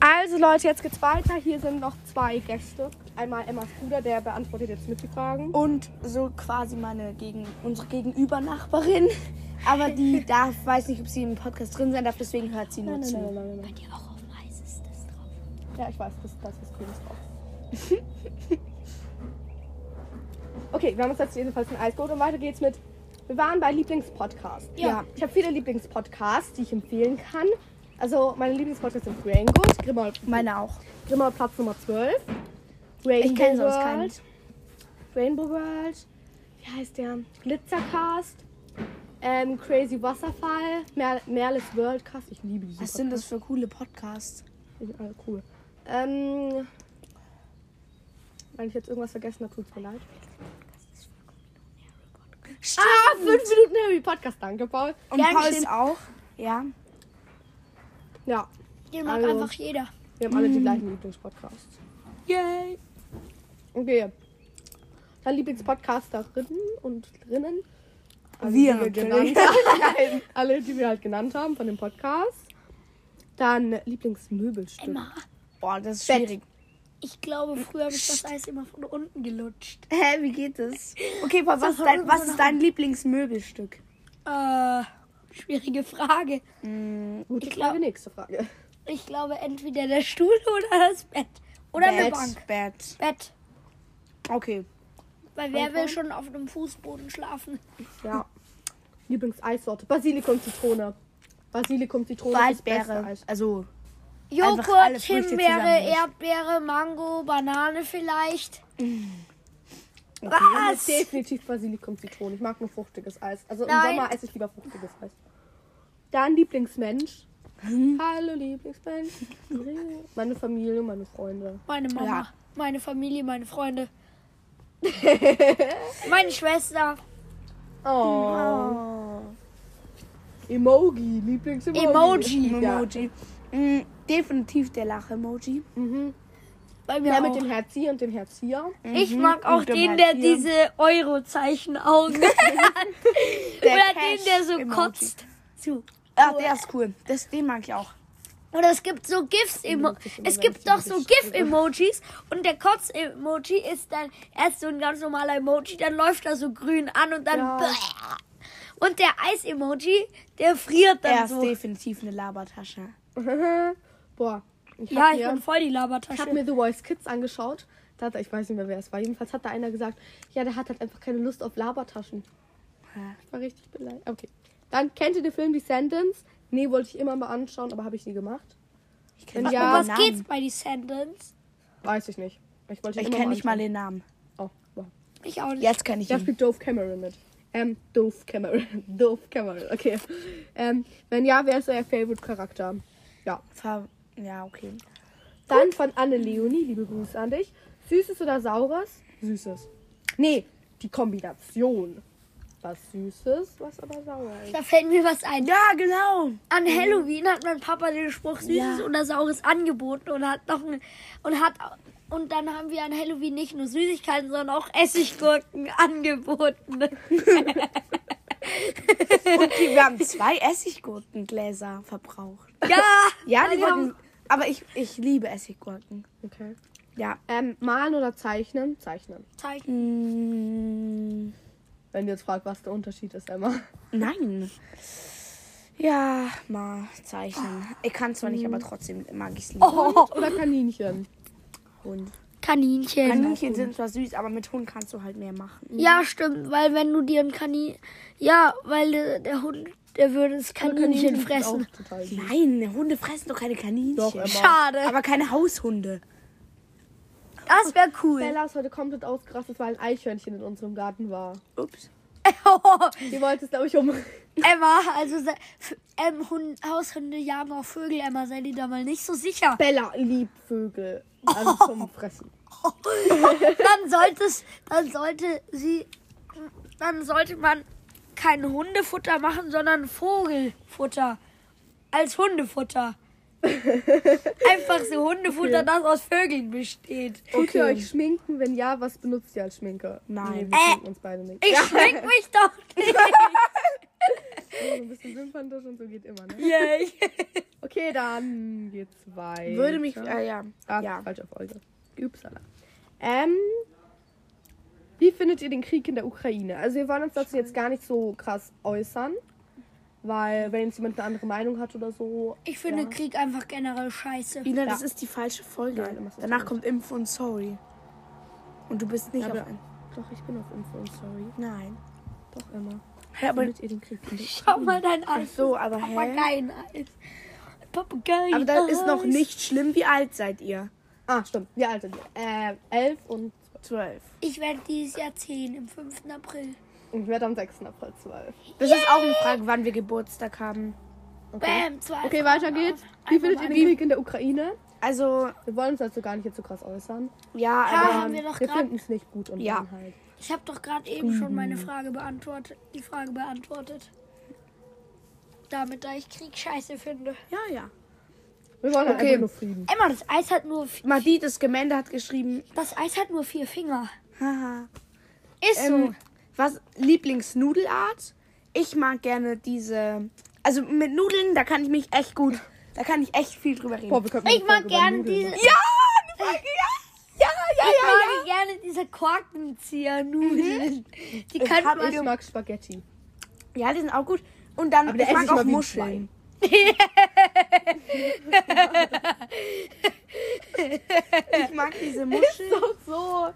Also Leute, jetzt geht's weiter. Hier sind noch zwei Gäste. Einmal Emmas Bruder, der beantwortet jetzt mit die Fragen. Und so quasi meine gegen unsere Gegenübernachbarin. Aber die darf, weiß nicht, ob sie im Podcast drin sein darf, deswegen hört sie nur Nein, nein, zu. nein, nein, nein, nein. Bei dir auch Ja, ich weiß, das, das ist Grünes drauf. okay, wir haben uns jetzt jedenfalls ein Eis geholt und weiter geht's mit. Wir waren bei Lieblingspodcast. Ja. Ich habe viele Lieblingspodcasts, die ich empfehlen kann. Also meine Lieblingspodcasts sind Brain Good, Grimmer, Meine auch. Grimmer Platz Nummer 12. Rainbow Ich kenne sonst keinen. Rainbow World. Wie heißt der? Glitzercast. Ähm, Crazy Wasserfall. Mer Merles Worldcast. Ich liebe diese Was sind das für coole Podcasts? die sind alle cool. Ähm, wenn ich jetzt irgendwas vergessen habe, tut's mir leid. Ah, 5 Minuten Harry Podcast, danke, Paul. Und Gern Paul ist auch. Ja. Ja, Den mag Also- einfach jeder. wir haben alle die gleichen Lieblingspodcasts. Yay. Okay. Dann Lieblingspodcasterinnen und Rinnen. Also Wir die natürlich. genannt haben. Alle, die wir halt genannt haben von dem Podcast. Dann Lieblingsmöbelstück. Emma, Boah, das ist Bett. schwierig. ich glaube, früher habe ich das Eis immer von unten gelutscht. Hä, wie geht das? Okay, Paul, was, ist dein, was ist dein Lieblingsmöbelstück? Äh, schwierige Frage. Gute Ich Frage, glaub- nächste Frage. Ich glaube, entweder der Stuhl oder das Bett. Oder eine Bett. Bank. Bett. Bett. Okay. Weil wer will schon auf einem Fußboden schlafen? Ja. Lieblingseissorte. Basilikum, Zitrone. Basilikum, Zitrone. ist das beste Waldbeere. Eis. Also, Joghurt, Himbeere. Erdbeere, Mango, Banane vielleicht. Dann Was? Definitiv Basilikum, Zitrone. Ich mag nur fruchtiges Eis. Also im Nein. Sommer esse ich lieber fruchtiges Eis. Dann Lieblingsmensch. Hallo Lieblingsmensch. Meine Familie, meine Freunde. Meine Mama, Ja. meine Familie, meine Freunde. meine Schwester. Oh. Emoji, Lieblingsemoji. Emoji. Ja. Emoji. Mm, definitiv der Lach-Emoji. Mhm. Bei mir Der mit dem Herz hier und dem Herz hier. ich mag auch Und den, der diese Euro-Zeichen-Augen hat. Der Oder den, der so Cash-Emoji. kotzt. Zu. Ah, der ist cool. Das, den mag ich auch. Oder es gibt so GIFs emo benutze ich immer, Es gibt doch so GIF-Emojis und der Kotz-Emoji ist dann erst so ein ganz normaler Emoji, dann läuft er so grün an und dann Ja. und der Eis-Emoji, der friert dann Er ist so. definitiv eine Labertasche. Boah. Ich Ja, hab ich mir, bin voll die ich habe Labertasche. mir The Voice Kids angeschaut. Da hat, ich weiß nicht mehr, wer es war. Jedenfalls hat da einer gesagt, ja, der hat halt einfach keine Lust auf Labertaschen. Ich war richtig beleidigt. Okay. Dann kennt ihr den Film Descendants? Nee, wollte ich immer mal anschauen, aber habe ich nie gemacht. Ich kenne ja- mal Was den geht's Namen. bei Descendants? Weiß ich nicht. Ich wollte Ich kenne nicht mal den Namen. Oh, wow. Ich auch nicht. Jetzt kenne ich Da ihn. spielt Dove Cameron mit. Ähm, Dove Cameron. Dove Cameron, okay. Ähm, wenn ja, wer ist euer Favorite-Charakter? Ja. Ver- Ja, okay. Dann von Anne Leonie, liebe Grüße an dich. Süßes oder Saures? Süßes. Nee, die Kombination. Was Süßes, was aber sauer ist. Da fällt mir was ein. Ja, genau. An Halloween hat mein Papa den Spruch Süßes Ja. oder Saures angeboten und hat noch ein, und hat und dann haben wir an Halloween nicht nur Süßigkeiten, sondern auch Essiggurken angeboten. Okay, wir haben zwei Essiggurkengläser verbraucht. Ja, Ja, die Also- wurden. Aber ich, ich liebe Essiggurken. Okay. Ja. Ähm, malen oder zeichnen? Zeichnen. Zeichen. Mm, Wenn du jetzt fragst, was der Unterschied ist, Emma. nein. Ja, mal zeichnen. Ich kann zwar nicht, aber trotzdem mag ich es lieber. Oh, Oder Kaninchen? Hund. Kaninchen. Kaninchen sind zwar süß, aber mit Hund kannst du halt mehr machen. Ja, stimmt, weil wenn du dir ein Kaninchen. Ja, weil der, der Hund, der würde das Aber Kaninchen fressen. Nein, Hunde fressen doch keine Kaninchen. Doch, Emma. Schade. Aber keine Haushunde. Das wäre cool. Bella ist heute komplett ausgerastet, weil ein Eichhörnchen in unserem Garten war. Ups. Die wollte es, glaube ich, um. Emma, also ähm, Hund, Haushunde jagen auch Vögel, Emma, sei dir da mal nicht so sicher. Bella liebt Vögel. Also zum Fressen. Dann sollte es, dann sollte sie, dann sollte man kein Hundefutter machen, sondern Vogelfutter. Als Hundefutter. Einfach so Hundefutter, Okay. das aus Vögeln besteht. Tut ihr Okay. euch schminken? Wenn ja, was benutzt ihr als Schminke? Nein. Nee, wir Äh, schminken uns beide nicht. Ich schmink mich doch nicht. So ein bisschen Wimperntusch und so geht immer, ne? Yay. Okay, dann geht's weiter. Würde mich. Äh, ja. Ah, ja. falsche Folge. Upsala. Ähm, wie findet ihr den Krieg in der Ukraine? Also wir wollen uns dazu jetzt gar nicht so krass äußern, weil wenn jetzt jemand eine andere Meinung hat oder so. Ich finde ja. Krieg einfach generell scheiße. Ina, das Ja. ist die falsche Folge. Nein, Danach nicht. kommt Info und Sorry. Und du bist nicht Ja, auf ein. Doch, ich bin auf Info, sorry. Nein. Doch immer. Ja, aber, Findet ihr den Krieg in der Schau mal dein Eis. so, aber hä? Papageien-Eis. Papageien. Aber das ist noch nicht schlimm. Wie alt seid ihr? Ah, stimmt. Wie alt sind wir? Äh, elf und Zwölf. Ich werde dieses Jahr 10 im 5. April. ich werde am 6. April zwölf. Das ist auch eine Frage, wann wir Geburtstag haben. Okay. Bam, zwei. Okay, weiter geht's. Wie Einfach findet ihr den Krieg in der Ukraine? Also, Wir wollen uns dazu gar nicht jetzt so krass äußern. ja, Ja, aber. haben wir Wir finden es nicht gut und Ja. halt. Ich habe doch gerade eben schon meine Frage beantwortet. Die Frage beantwortet. Damit, da ich Krieg scheiße finde. Ja, ja. Wir wollen halt Okay. einfach nur Frieden. Emma, das Eis hat nur Madid, das Gemälde hat geschrieben. das Eis hat nur vier Finger. Haha. Ist so. Ähm, was Lieblingsnudelart? Ich mag gerne diese. Also mit Nudeln, da kann ich mich echt gut. Da kann ich echt viel drüber reden. Boah, wir könnten Ich mag gerne Nudeln diese. ja, eine Folge, ja. Ja, ja, Ich ja, mag gerne diese Korkenzieher-Nudeln. Die könnte hab man. Ich mag Spaghetti. ja. Ja, die sind auch gut. Und dann, Aber ich mag ich auch Muscheln. Ich mag diese Muscheln. Doch so.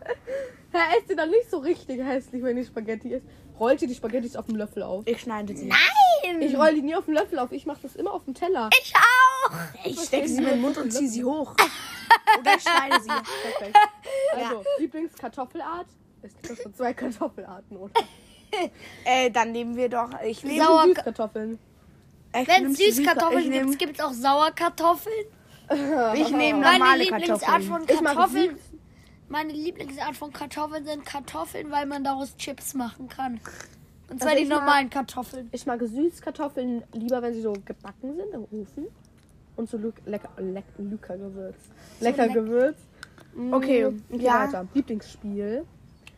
Er esst sie dann nicht so richtig hässlich, wenn die Spaghetti isst. Rollt ihr die Spaghettis auf dem Löffel auf? Ich schneide sie. Nein! Ich roll die nie auf dem Löffel auf. Ich mache das immer auf dem Teller. Ich auch! Ich stecke sie in den Mund und ziehe sie hoch. Oder ich schneide sie. Perfekt. Also, Lieblingskartoffelart? Es gibt doch schon zwei Kartoffelarten, oder? Äh, dann nehmen wir doch. Ich nehme. Sauer- Süßkartoffeln. Ich Wenn es Süßkartoffeln gibt, gibt es auch Sauerkartoffeln. Ich nehme Meine normale Lieblingsart Kartoffeln. von Ich mag Kartoffeln. Meine Lieblingsart von Kartoffeln sind Kartoffeln, weil man daraus Chips machen kann. Und zwar Also die ich mag- normalen Kartoffeln. Ich mag Süßkartoffeln lieber, wenn sie so gebacken sind im Ofen. Und so lück- lecker, leck, lecker gewürzt. Lecker leck- gewürzt. Mm, Okay, okay ja. weiter. Lieblingsspiel.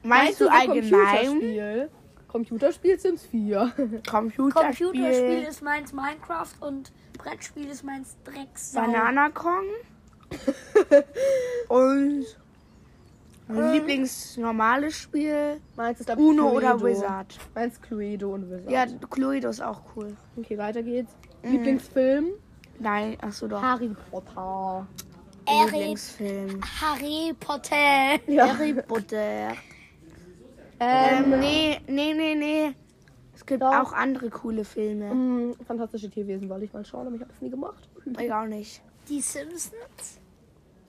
Meinst du allgemein? Computerspiel? Computerspiel Sims 4. Computerspiel. Computerspiel ist meins Minecraft und Brettspiel ist meins Drecksau. Banana Kong. Und mein Lieblingsnormales Spiel. Meins ist Uno oder Cluedo. Wizard. Meins Cluedo und Wizard. Ja, Cluedo ist auch cool. Okay, weiter geht's. Lieblingsfilm? Nein, ach so doch. Harry Potter. Harry, Lieblingsfilm. Harry Potter. Ja. Harry Potter. Ähm, Ähm, nee, nee, nee, nee. Es gibt Doch. auch andere coole Filme. mm, Fantastische Tierwesen wollte ich mal schauen, aber ich habe das nie gemacht. Ich auch nicht. Die Simpsons?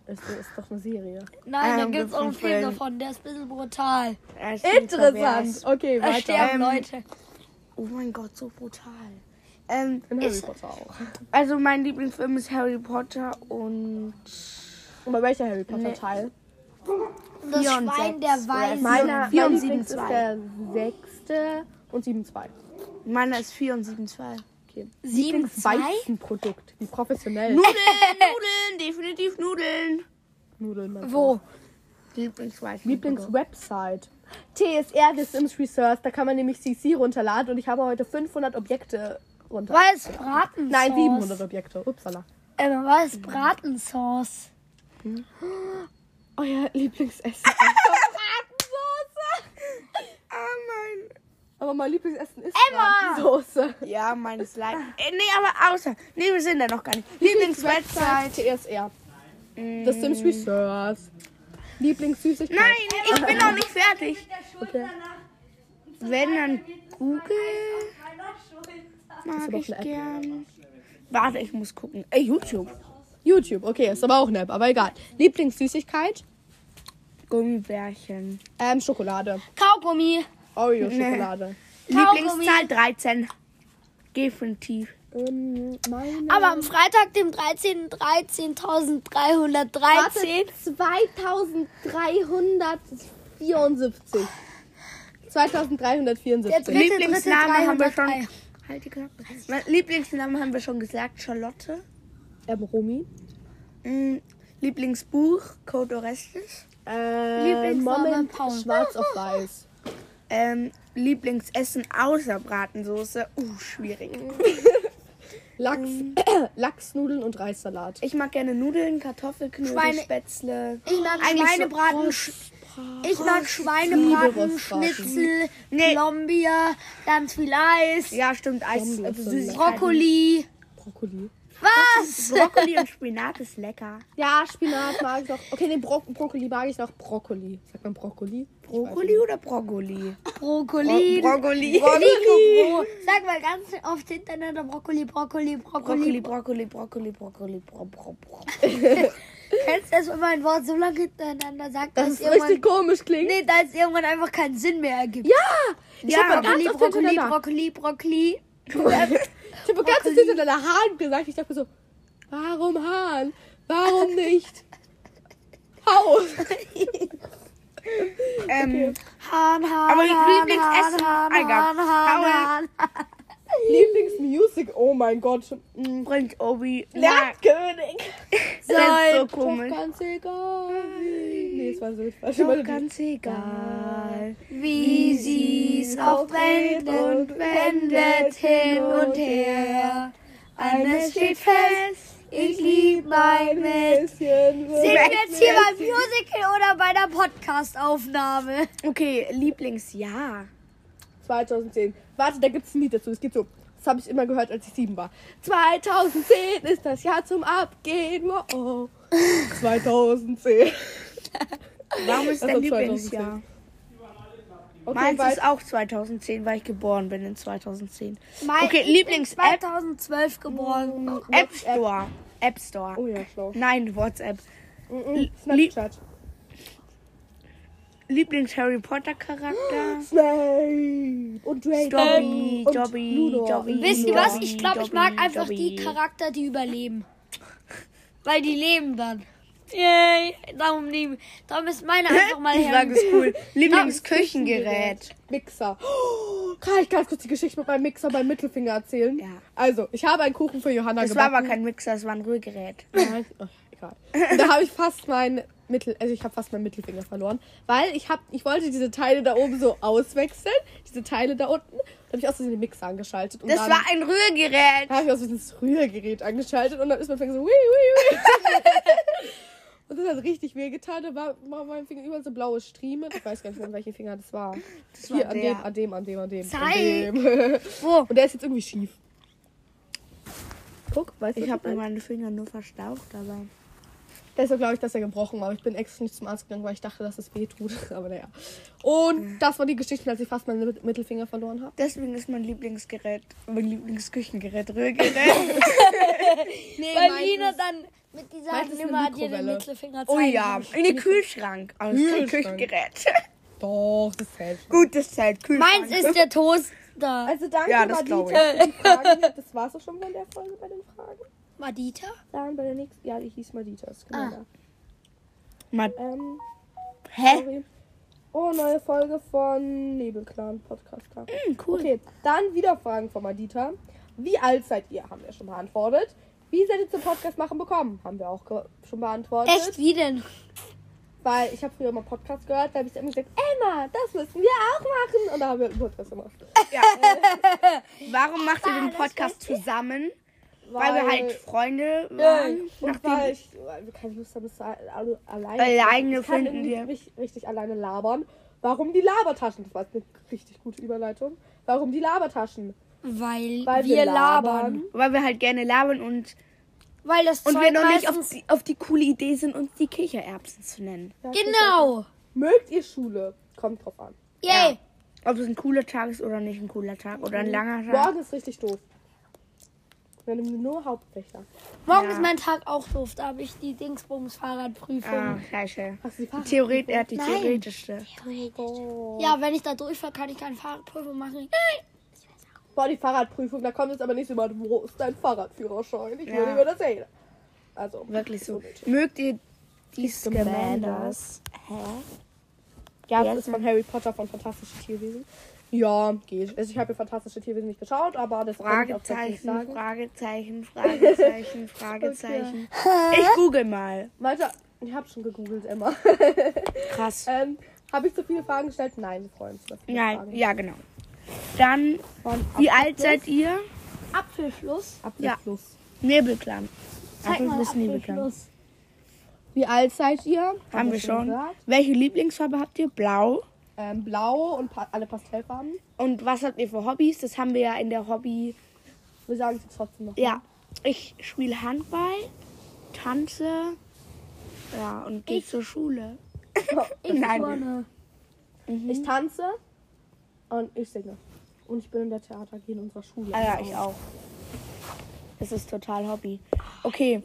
Ist, ist doch eine Serie. Nein, da Ähm, gibt es auch einen gibt's Film einen Film. davon, der ist ein bisschen brutal. Viel Interessant. pervers. Okay, Da weiter. sterben Ähm, Leute. Oh mein Gott, so brutal. Ähm, In Harry ist- Potter auch. also mein Lieblingsfilm ist Harry Potter und Und bei welcher Harry Potter Nee. Teil? Das vier und Schwein sechs der oder Weise. Meiner, vier mein und sieben Lieblings ist zwei. der sechste und 7-2. meiner ist 4 und 7 2. Okay. Sieben, zwei? Weizenprodukt. Wie professionell. Nudeln, Nudeln, definitiv Nudeln. Nudeln. mein Wo? Lieblingsweizen. Lieblingswebsite. TSR The Sims Research. Da kann man nämlich CC runterladen und ich habe heute 500 Objekte runter. War es Bratensauce? Nein, 700 Objekte. Upsala. Ähm, war es Bratensauce? Euer Lieblingsessen. Ah, mein. Aber mein Lieblingsessen ist Emma! Ja, meines Leid. Äh, nee, aber außer. Nee, wir sind da noch gar nicht. Lieblingswebsite. TSR. The Sims Research. Lieblingssüßigkeit. Nein, ich bin noch nicht fertig. Okay. Wenn dann Google Ist mag ich gern. Warte, ich muss gucken. Äh, YouTube. YouTube, okay, ist aber auch App, aber egal. Lieblingssüßigkeit? Gummibärchen. Ähm, Schokolade. Kaugummi. Oreo-Schokolade. Lieblingszahl 13. Definitiv. Ähm, meine. Aber am Freitag, dem 13. 13.313. 2374. 2374. Der dritte, Lieblingsname haben wir schon. 303. Halt die Klappe. Lieblingsnamen haben wir schon gesagt. Charlotte. Ähm, Romy. Mm, Lieblingsbuch Code Orestes. Ähm, Lieblingsfarbe Moment, Paul. schwarz auf weiß. Ähm, Lieblingsessen außer Bratensoße. Uh, schwierig. Lachs, Lachsnudeln und Reissalat. Ich mag gerne Nudeln, Kartoffelknödel, Schweine- Spätzle. Ich mag Eigentlich Schweinebraten. so ich mag Schweinebraten. Schnitzel, Nee. Klombier, ganz viel Eis, Ja, stimmt. Eis, also. Brokkoli. Brokkoli. Was? Brokkoli und Spinat ist lecker. Ja, Spinat mag ich noch. Okay, den Bro Brokkoli mag ich noch. Brokkoli. Sagt man Brokkoli? Brokkoli oder Brokkoli? Brokkoli. Brokkoli. Nico, Bro. Sag mal ganz oft hintereinander Brokkoli, Brokkoli, Brokkoli, Brokkoli. Brokkoli, Brokkoli, Brokkoli, Bro, Bro, Bro. Kennst du das, wenn man ein Wort so lange hintereinander sagt, Das dass ist es richtig komisch klingt. nee, dass es irgendwann einfach keinen Sinn mehr ergibt? Ja! Ich Ja, Brokkoli, Brokkoli. Brokkoli, Brokkoli. Ich habe ganz oft hintereinander Hahn gesagt. Ich dachte mir so, warum Hahn? Warum nicht? Haus. Ähm, Hahn, Hahn, Aber Hahn, Lieblingsessen, Hahn, Alter. Hahn, Hahn, Hahn, Paul. Hahn. Lieblingsmusical? Lustig. Oh mein Gott. Mm. Prinz Obi. Lernkönig. Das ist so Doch komisch. ganz egal. Nee, es war so falsch. Doch ganz egal. Wie sie's auch brennt und wendet hin und her. Eines steht fest, ich lieb mein Mädchen. Mädchen. Sind wir jetzt hier beim Musical oder bei der Podcast-Aufnahme? Okay, Lieblingsjahr. 2010. Warte, da gibt es ein Lied dazu. Es geht so. Das habe ich immer gehört, als ich sieben war. 2010 ist das Jahr zum Abgehen. Oh, oh. 2010. Warum ist Das dein war 2010. Lieblingsjahr? Okay, Meins ist auch 2010, weil ich geboren bin in 2010. Mein Okay, Lieblings-App? 2012 geboren. App Store. App Store. Oh ja, schlau. Nein, WhatsApp. Mhm. Snapchat. Lieblings-Harry Potter Charakter. Snape und Draco Dobby, und Dobby, Ludo. Dobby. Wisst ihr Dobby, was? Ich glaube, ich mag Dobby, einfach die Dobby. Charakter, die überleben. Weil die leben dann. Yay, darum lieben. Darum ist meine einfach mal Ich sage her. es cool. Lieblingsküchengerät. Mixer. Oh, kann ich ganz kurz die Geschichte mit meinem Mixer beim Mittelfinger erzählen? Ja. Also, ich habe einen Kuchen für Johanna Das war gebacken. aber kein Mixer, das war ein Rührgerät. Egal. Und da habe ich fast mein Mittel, also ich habe fast meinen Mittelfinger verloren, weil ich habe, ich wollte diese Teile da oben so auswechseln, diese Teile da unten, da habe ich aus Versehen den Mixer angeschaltet Das dann war ein Rührgerät. habe ich aus Versehen das Rührgerät angeschaltet und dann ist mein Finger so hui, hui, hui. und das hat richtig wehgetan, da war, war mein Finger überall so blaue Striemen, ich weiß gar nicht an welchem Finger das war. Das Hier, war an dem, an dem, an dem, an dem. Zeig. An dem. Wo? Und der ist jetzt irgendwie schief. Guck, weißt du? Ich habe meine Finger nur verstaucht, aber. Deshalb glaube ich, dass er gebrochen war. Aber ich bin extra nicht zum Arzt gegangen, weil ich dachte, dass es weh tut. Aber naja. Und das war die Geschichte, als ich fast meinen Mit- Mittelfinger verloren habe. Deswegen ist mein Lieblingsgerät, mein Lieblingsküchengerät Rührgerät. Nee, Weil Lina dann mit dieser Nummer dir den Mikrowelle. Mittelfinger oh zeigen ja, kann. in den Kühlschrank. Aber kein Kühlschrank. Küchengerät. Doch, das zählt. schon. Gut, das zählt. Kühlschrank. Meins ist der Toaster. Also danke, Ja, das Madita, hier. Das war's auch schon von der Folge bei den Fragen. Madita? Dann bei der nächsten. Ja, die hieß Madita. Ist genau Ah. da. Mal, Ähm, hä? sorry. Oh, neue Folge von Nebelclan Podcast. Klar. Hm, cool. Okay, dann wieder Fragen von Madita. Wie alt seid ihr? Haben wir schon beantwortet. Wie seid ihr zum Podcast machen bekommen? Haben wir auch schon beantwortet. Echt, wie denn? Weil ich habe früher mal Podcast gehört, da habe ich immer gesagt, Emma, das müssen wir auch machen. Und da haben wir einen Podcast gemacht. Warum macht ihr den Podcast zusammen? Weil, wir halt Freunde waren. und nachdem- weil, ich, weil wir keine Lust haben, alle, alleine Alleine ich finden wir. Nicht richtig alleine labern. Warum die Labertaschen? Das war eine richtig gute Überleitung. Warum die Labertaschen? Weil, Weil wir, labern. Weil wir halt gerne labern und, Weil das und Zeug wir noch nicht auf die, auf die coole Idee sind, uns die Kichererbsen zu nennen. Ja, Genau. Mögt ihr Schule? Kommt drauf an. Yay. Ob es ein cooler Tag ist oder nicht ein cooler Tag oder ein langer Tag. Morgen ist richtig doof. Wir nehmen nur Hauptfächer. Morgen Ja. ist mein Tag auch doof. Da habe ich die Dingsbums-Fahrradprüfung. Ah, scheiße. Hast du die Theoret er hat die Nein. theoretischste. oh. Ja, wenn ich da durchfahre, kann ich keine Fahrradprüfung machen. Boah, die Fahrradprüfung, da kommt jetzt aber nicht so jemand, wo ist dein Fahrradführerschein? Ich Ja. würde mir das sehen. Also, Wirklich so. unnötig. Mögt ihr die Scamanders? Hä? Ja, Ja, das ist von Harry Potter von Fantastische Tierwesen. Ja, geht. Also ich habe ja Fantastische Tierwesen nicht geschaut, aber das kann ich auch Fragezeichen, sagen. Fragezeichen, Fragezeichen, Fragezeichen. Ich google mal. Weiter, ich habe schon gegoogelt, Emma. Krass. ähm, habe ich so viele Fragen gestellt? Nein, wir freuen uns. dass viele Nein, Fragen ja, genau. Dann, Von wie alt seid ihr? Apfelfluss. Apfelfluss. Zeig mal Apfelfluss. Apfelfluss. Wie alt seid ihr? Haben wir schon. gesagt. Welche Lieblingsfarbe habt ihr? Blau. Ähm, blau und pa alle Pastellfarben. Und was habt ihr für Hobbys? Das haben wir ja in der Hobby. Wir sagen es jetzt trotzdem noch. Ja, ich spiele Handball, tanze, ja, und gehe zur Schule. Ich Nein. vorne. Ich tanze und ich singe. Und ich bin in der Theater in unserer Schule. Ah ja, ich auch. Das ist total Hobby. Okay,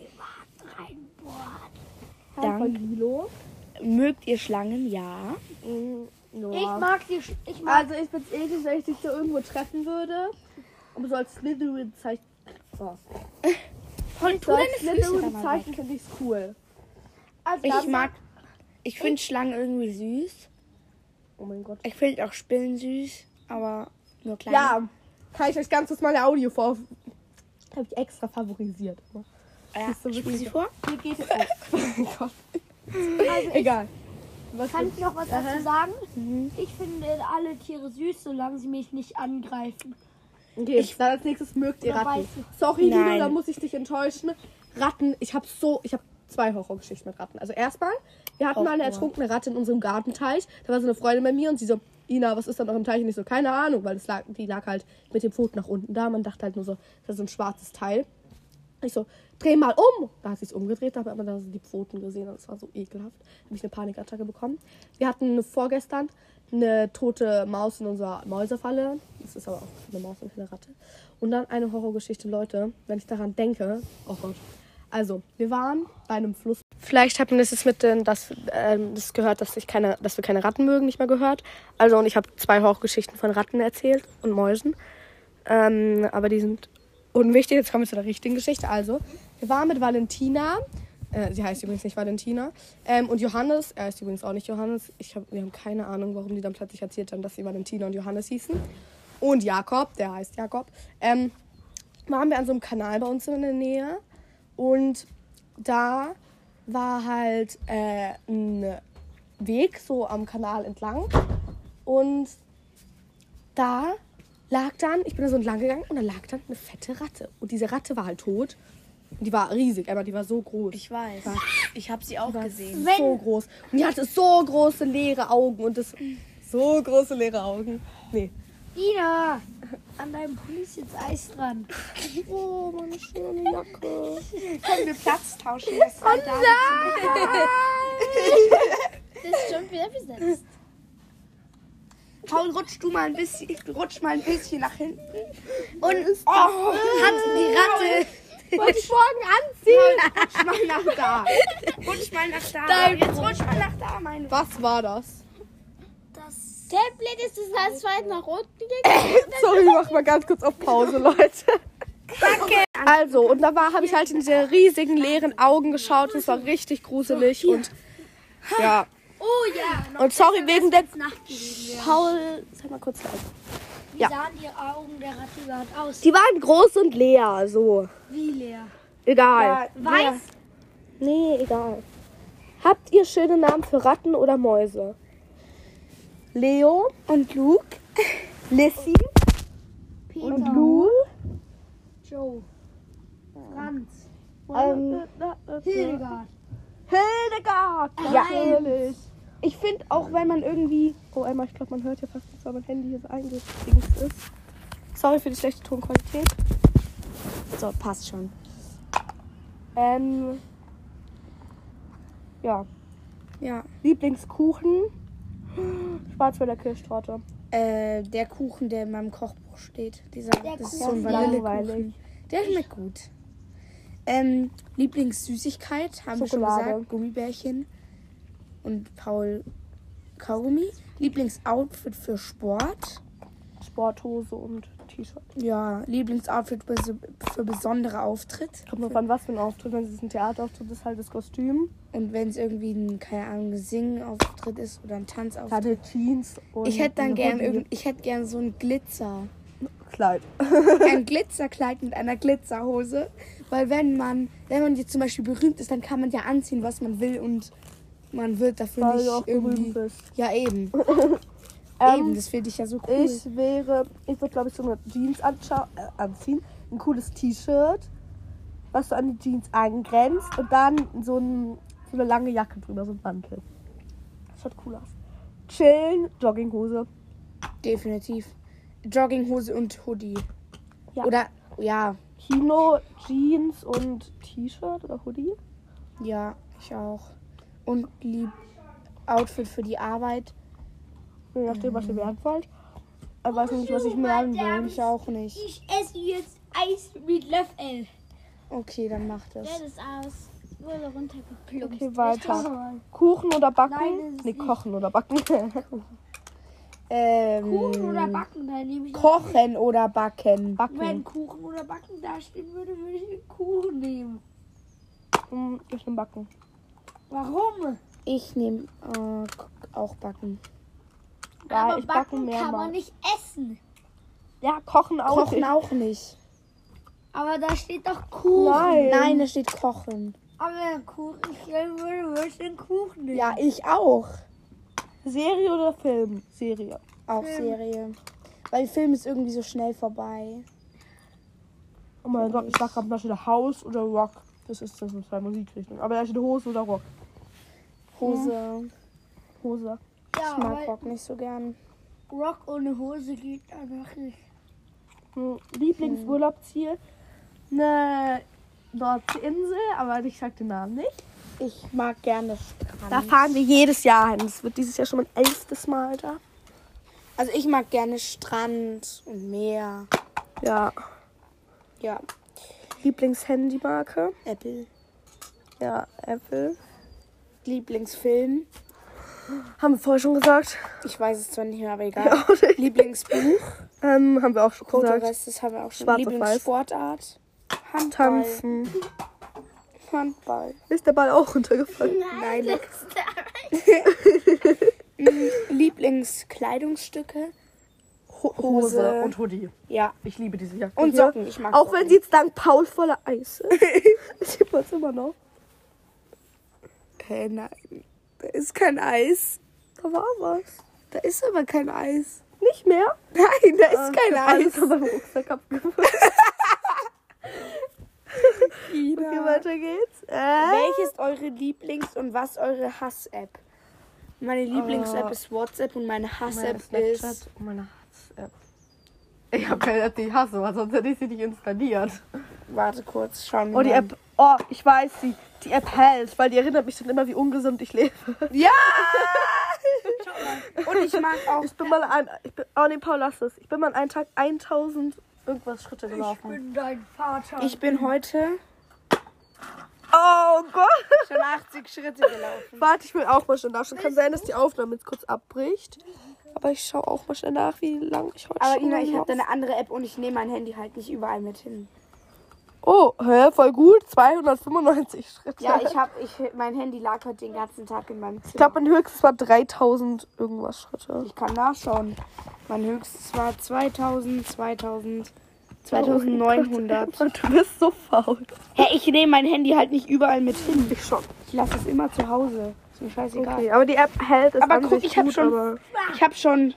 Dann von Lilo. mögt ihr Schlangen? Ja. Mm, Ich mag die. Sch- Ich mag. Also ich bin's eklig, wenn ich dich so irgendwo treffen würde. Aber so als Slytherin zeichen. Oh. Und So als Slytherin zeichen finde ich's cool. Also Ich mag, ich finde Schlangen irgendwie süß. Oh mein Gott. Ich finde auch Spinnen süß, aber nur kleine. Ja, kann ich euch ganz kurz mal eine Audio vor Habe ich extra favorisiert. Ja, Siehst du spiel wirklich- sie vor. Hier geht es. Oh mein Gott. Also ich, Egal. Was kann ich noch was dazu sagen? Mhm. Ich finde alle Tiere süß, solange sie mich nicht angreifen. Okay, dann als nächstes mögt ihr Ratten. Sorry, Nein. da muss ich dich enttäuschen. Ratten, ich habe so, ich habe zwei Horrorgeschichten mit Ratten. Also erstmal, wir hatten mal eine ertrunkene Ratte in unserem Gartenteich. Da war so eine Freundin bei mir und sie so, Ina, was ist da noch im Teich? Und ich so, keine Ahnung, weil es lag, die lag halt mit dem Pfoten nach unten da. Man dachte halt nur so, das ist so ein schwarzes Teil. Ich so, dreh mal um. Da hat sie es umgedreht, da habe aber da so die Pfoten gesehen und es war so ekelhaft. Da habe ich eine Panikattacke bekommen. Wir hatten vorgestern eine tote Maus in unserer Mäusefalle. Das ist aber auch eine Maus und keine Ratte. Und dann eine Horrorgeschichte, Leute, wenn ich daran denke. Oh Gott. Also, wir waren bei einem Fluss. Vielleicht habt ihr das jetzt mit den, das, ähm, das gehört, dass, ich keine, dass wir keine Ratten mögen, nicht mehr gehört. Also, und ich habe zwei Horrorgeschichten von Ratten erzählt und Mäusen. Ähm, aber die sind unwichtig. Jetzt kommen wir zu der richtigen Geschichte. Also, wir waren mit Valentina. Äh, sie heißt übrigens nicht Valentina. Ähm, und Johannes, er ist übrigens auch nicht Johannes. Ich hab, wir haben keine Ahnung, warum die dann plötzlich erzählt haben, dass sie Valentina und Johannes hießen. Und Jakob, der heißt Jakob. Ähm, waren wir an so einem Kanal bei uns in der Nähe. Und da war halt äh, ein Weg so am Kanal entlang. Und da lag dann, ich bin da so entlang gegangen und da lag dann eine fette Ratte. Und diese Ratte war halt tot. Und die war riesig, aber die war so groß. Ich weiß. Ich habe sie auch war gesehen. so groß. Und die hatte so große leere Augen und das so große leere Augen. Nee. Ina, an deinem Pulli ist jetzt Eis dran. Oh, meine schöne Jacke. Können wir Platz tauschen? Das oh Das ist schon wieder besetzt. Paul, rutsch du mal ein bisschen, rutsch mal ein bisschen nach hinten. Und oh, hat die Ratte. Wollte ich morgen anziehen? Rutsch mal nach da. Rutsch mal nach da. Jetzt rutsch mal nach da, meine. Was war das? Das Tablet ist es als weit nach unten gegangen. Sorry, ich mach mal ganz kurz auf Pause, Leute. Danke. Also, und da war, habe ich halt in diese riesigen leeren Augen geschaut. Das war richtig gruselig und ja. Oh ja. Und sorry wegen der Nacht gewesen wäre. Paul, sag mal kurz laut. Wie Ja. sahen die Augen der Ratte überhaupt aus? Die waren groß und leer, so. Wie leer? Egal. Weiß? Nee, egal. Habt ihr schöne Namen für Ratten oder Mäuse? Leo Und Luke? Lissy Peter. und Lou. Joe. Franz. Ähm, Hildegard. Hildegard. Ja, natürlich. Ich finde auch, wenn man irgendwie. Oh, Emma, ich glaube, man hört ja fast nichts, weil mein Handy hier so eingedingst ist. Sorry für die schlechte Tonqualität. So, passt schon. Ähm. Ja. Ja. Lieblingskuchen. Schwarzwälder Kirschtorte. Äh, der Kuchen, der in meinem Kochbuch steht. Dieser, Der das ist so ein Langweilig. Vanillekuchen. Der schmeckt gut. Ähm, Lieblingssüßigkeit, haben wir Schokolade. schon gesagt. Gummibärchen. Und Paul Kaugummi. Lieblingsoutfit für Sport. Sporthose und T-Shirt. Ja, Lieblingsoutfit für besondere Auftritt. Kommt noch an, was für ein Auftritt. Wenn es ein Theaterauftritt ist, halt das Kostüm. Und wenn es irgendwie ein, keine Ahnung, Singauftritt ist oder ein Tanzauftritt. Hatte Jeans und. Ich hätte dann gern irgend, ich hätte gern so ein Glitzer. Kleid. Ein Glitzerkleid mit einer Glitzerhose. Weil wenn man, wenn man jetzt zum Beispiel berühmt ist, dann kann man ja anziehen, was man will und man wird dafür Weil nicht irgendwie. Ja, eben. Ähm, eben, das finde ich ja so cool. Ich wäre, ich würde glaube ich so eine Jeans anscha- äh, anziehen, ein cooles T-Shirt, was so an die Jeans angrenzt und dann so, ein, so eine lange Jacke drüber, so ein Mantel. Das schaut cool aus. Chillen, Jogginghose. Definitiv. Jogginghose und Hoodie. Ja. Oder, ja, Kino, Jeans und T-Shirt oder Hoodie. ja, ich auch. Und lieb Outfit für die Arbeit. Je nachdem, was ihr werden wollt. Ich weiß nicht, was ich lernen will. Ich auch nicht. Ich esse jetzt Eis mit Löffel. Okay, dann mach das. Der ist aus. Wurde runtergeplumpt. Okay, weiter. Kuchen oder Backen? Nein, das nee, nicht. kochen oder backen. Ähm, Kuchen oder Backen, dann nehme ich Kochen oder backen. backen. Wenn Kuchen oder Backen da stehen würde, würde ich den Kuchen nehmen. Hm, Ich nehme Backen. Warum? Ich nehme äh, auch backen. Ja, Aber ich backe Backen mehr kann mal. man nicht essen. Ja, kochen auch. Kochen auch nicht. Aber da steht doch Kuchen. Nein, da steht Kochen. Aber der Kuchen, ich würde würde den Kuchen nehmen. Ja, ich auch. Serie oder Film? Serie. Auch Serie. Weil Film ist irgendwie so schnell vorbei. Oh mein Gott, ich sag gerade, da steht House oder Rock. Das ist das zwei Musikrichtungen. Aber da steht Hose oder Rock. Hose. Hose. Ja, Ich mag weil Rock nicht so gern. Rock ohne Hose geht einfach nicht. Lieblingsurlaubsziel? Ne Nordinsel, aber ich sag den Namen nicht. Ich mag gerne Strand. Da fahren wir jedes Jahr hin. Das wird dieses Jahr schon mein elftes Mal da. Also ich mag gerne Strand und Meer. Ja. Ja, Lieblingshandymarke? Apple. Ja, Apple. Lieblingsfilm. Haben wir vorher schon gesagt. Ich weiß es zwar nicht mehr, aber egal. Lieblingsbuch. Ähm, haben wir auch schon gesagt. Rest, das haben wir auch schon. Schwarz. Lieblingssportart. Handball. Tanzen. Handball. Ist der Ball auch runtergefallen? Nein. Lieblingskleidungsstücke. Ho Hose. und Hoodie. Ja. Ich liebe diese Jacke. Und. Socken. Ich mag Auch Socken. wenn sie jetzt dank Paul voller Eis ist. Sieht man es immer noch. Hä, nein. Da ist kein Eis. Da war was. Da ist aber kein Eis. Nicht mehr? Nein, da ist Ah, kein ich Eis. von meinem Rucksack abgefüllt. Okay, weiter geht's. Äh? Welche ist eure Lieblings- und was eure Hass-App? Meine Lieblings-App Äh, ist WhatsApp und meine Meine Hass-App ist. und meine Hass-App. Ich habe keine App, die ich hasse, weil sonst hätte ich sie nicht installiert. Warte kurz, schauen wir Oh, die mal. App. Oh, ich weiß sie. Die App hält, weil die erinnert mich dann immer, wie ungesund ich lebe. Ja! und ich mag auch. Ich bin mal ein. Ich bin, oh nee, Paul, lass es. Ich bin mal an einem Tag 1000 irgendwas Schritte Ich gelaufen. bin dein Vater. Ich bin heute Oh Gott! schon 80 Schritte gelaufen. Warte, ich will auch mal schnell nachschauen. Kann sein, dass die Aufnahme jetzt kurz abbricht. Aber ich schaue auch mal schnell nach, wie lange ich heute Aber schon Ina, ich habe da eine andere App und ich nehme mein Handy halt nicht überall mit hin. Oh, hä, voll gut. 295 Schritte. Ja, ich habe, ich, mein Handy lag heute den ganzen Tag in meinem Zimmer. Ich glaube, mein höchstes war 3000 irgendwas Schritte. Ich kann nachschauen. Mein höchstes war 2000, 2000, 2900. Und du bist so faul. Hä, ich nehme mein Handy halt nicht überall mit hin. Ich schon. Ich lasse es immer zu Hause. Ist mir scheißegal. Okay, aber die App hält es Aber guck, ich hab gut, schon- Ich habe schon.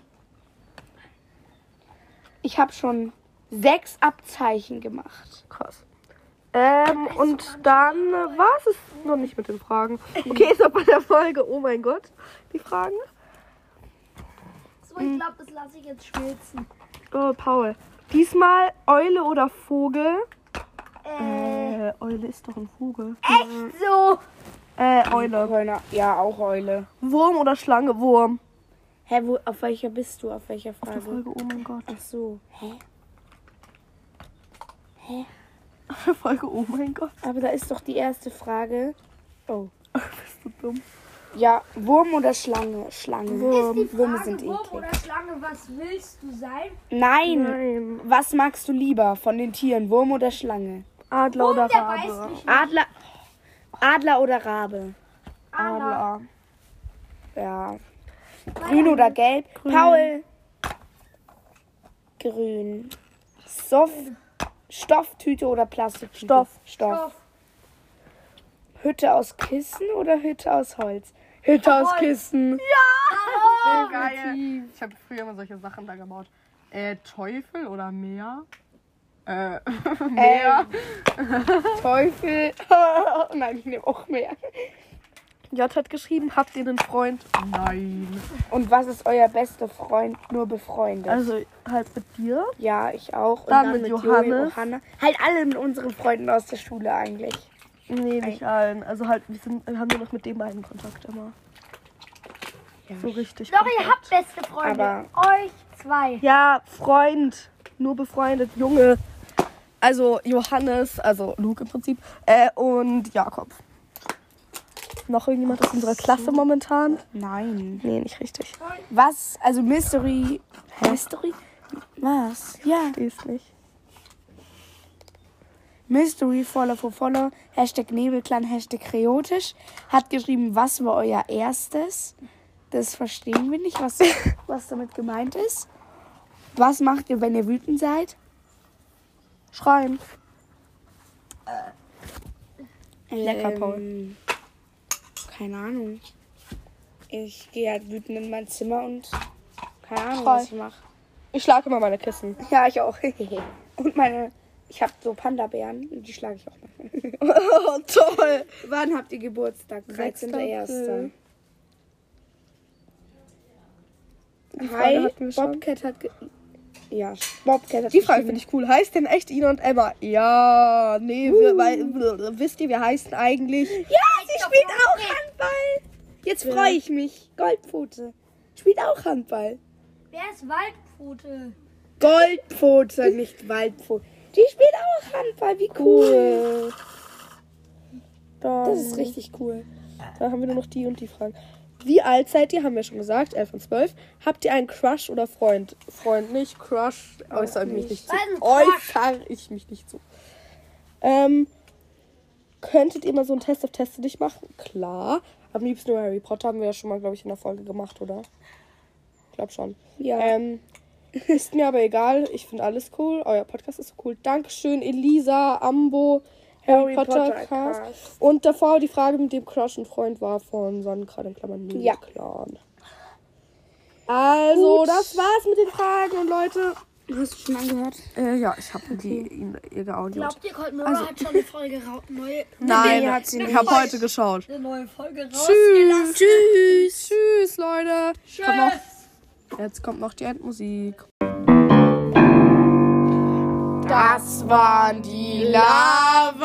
Ich habe schon sechs Abzeichen gemacht. krass. Ähm, und dann war es noch nicht mit den Fragen. Okay, ist noch bei der Folge. Oh mein Gott, die Fragen. So, ich glaube, das lasse ich jetzt schmilzen. Oh, Paul. Diesmal Eule oder Vogel? Äh, Äh, Eule ist doch ein Vogel. so. Äh, Eule. Eule. Ja, auch Eule. Wurm oder Schlange? Wurm. Hä, wo, auf welcher bist du? Auf welcher Auf der Frage? Folge, oh mein Gott. Ach so. Hä? Auf der Folge, oh mein Gott. Aber da ist doch die erste Frage. Oh. Bist du dumm? Ja, Wurm oder Schlange? Schlange. Wurm. Würmer sind Wurm eklig. oder Schlange, was willst du sein? Nein. Nein. Was magst du lieber von den Tieren? Wurm oder Schlange? Adler oder Der Rabe? weiß nicht. Adler. Adler oder Rabe? Adler. Ja. Grün oder gelb? Paul. Grün. Soff. Stofftüte oder Plastiktüte? Stoff. Stoff. Stoff. Hütte aus Kissen oder Hütte aus Holz? Hütte aus Kissen. Oh, geil. Ich habe früher immer solche Sachen da gebaut. Äh, Teufel oder Meer? Äh, Meer. Teufel. Nein, ich nehme auch mehr. J hat geschrieben, habt ihr einen Freund? Nein. Und was ist euer bester Freund nur befreundet? Also halt mit dir. ja, ich auch. Und Dann mit Joey, Johannes. Johanna. Halt alle mit unseren Freunden aus der Schule eigentlich. Nee, nicht allen. Also halt, wir, sind, wir haben nur noch mit den beiden Kontakt immer. Ja. So richtig. Doch, ihr habt beste Freunde. Aber- Euch zwei. Ja, Freund. Nur befreundet. Junge. Also Johannes, also Luke im Prinzip. Äh, und Jakob. Noch irgendjemand aus unserer Klasse momentan? Nein. Nee, nicht richtig. Was? Also Mystery. Mystery? Was? Ja. Die ist nicht. Mystery Follow for Follow. Hashtag Nebelclan, Hashtag Kreotisch. Hat geschrieben, was war euer erstes? Das verstehen wir nicht, was, was damit gemeint ist. Was macht ihr, wenn ihr wütend seid? Schreien. Lecker, Paul. Ähm, Keine Ahnung. Ich gehe halt wütend in mein Zimmer und keine Ahnung, Toll. was ich mache. Ich schlage immer meine Kissen. Ja, ich auch. Und meine, ich habe so Panda-Bären und die schlage ich auch mal. oh, toll. Wann habt ihr Geburtstag? Sechster 13.01. April. Die Frage Hi. Bobcat hat ge Ja, Bobcat hat Die Frage finde ich cool. Heißt denn echt Ina und Emma? Ja, nee, wir, weil, wisst ihr, wir heißen eigentlich. Ja, sie spielt auch Handball. Jetzt freue ich mich. Goldpfote. Spielt auch Handball. Wer ist Waldpfote? Goldpfote, nicht Waldpfote. Die spielt auch Handball. Wie cool. Dann, Das ist richtig cool. Dann haben wir nur noch die und die Fragen. Wie alt seid ihr? Haben wir schon gesagt. 11 und 12. Habt ihr einen Crush oder Freund? Freund nicht. Crush äußere ich mich nicht zu. Äußere ich mich nicht zu. Ähm, könntet ihr mal so einen Test auf Teste dich machen? Klar. Am liebsten nur Harry Potter haben wir ja schon mal, glaube ich, in der Folge gemacht, oder? Ich glaube schon. Ja. Ähm, ist mir aber egal. Ich finde alles cool. Euer Podcast ist so cool. Dankeschön, Elisa, Ambo, Harry, Harry Potter, Potter Cast. Cast. Und davor die Frage mit dem Crush und Freund war von Sonnenkran in Klammern Ja. Clan. Also, Gut. das war's mit den Fragen und Leute. Hast du schon angehört? Äh, ja, ich habe die ihn ihr geaudiot. Glaubt ihr, Cold Mirror hat schon eine Folge ra neue, Nein, Nee, hat sie ich nicht. habe heute geschaut. eine neue Folge raus? Tschüss. Tschüss. Tschüss, Leute. Kommt noch, jetzt kommt noch die Endmusik. Das waren die Lavataschen.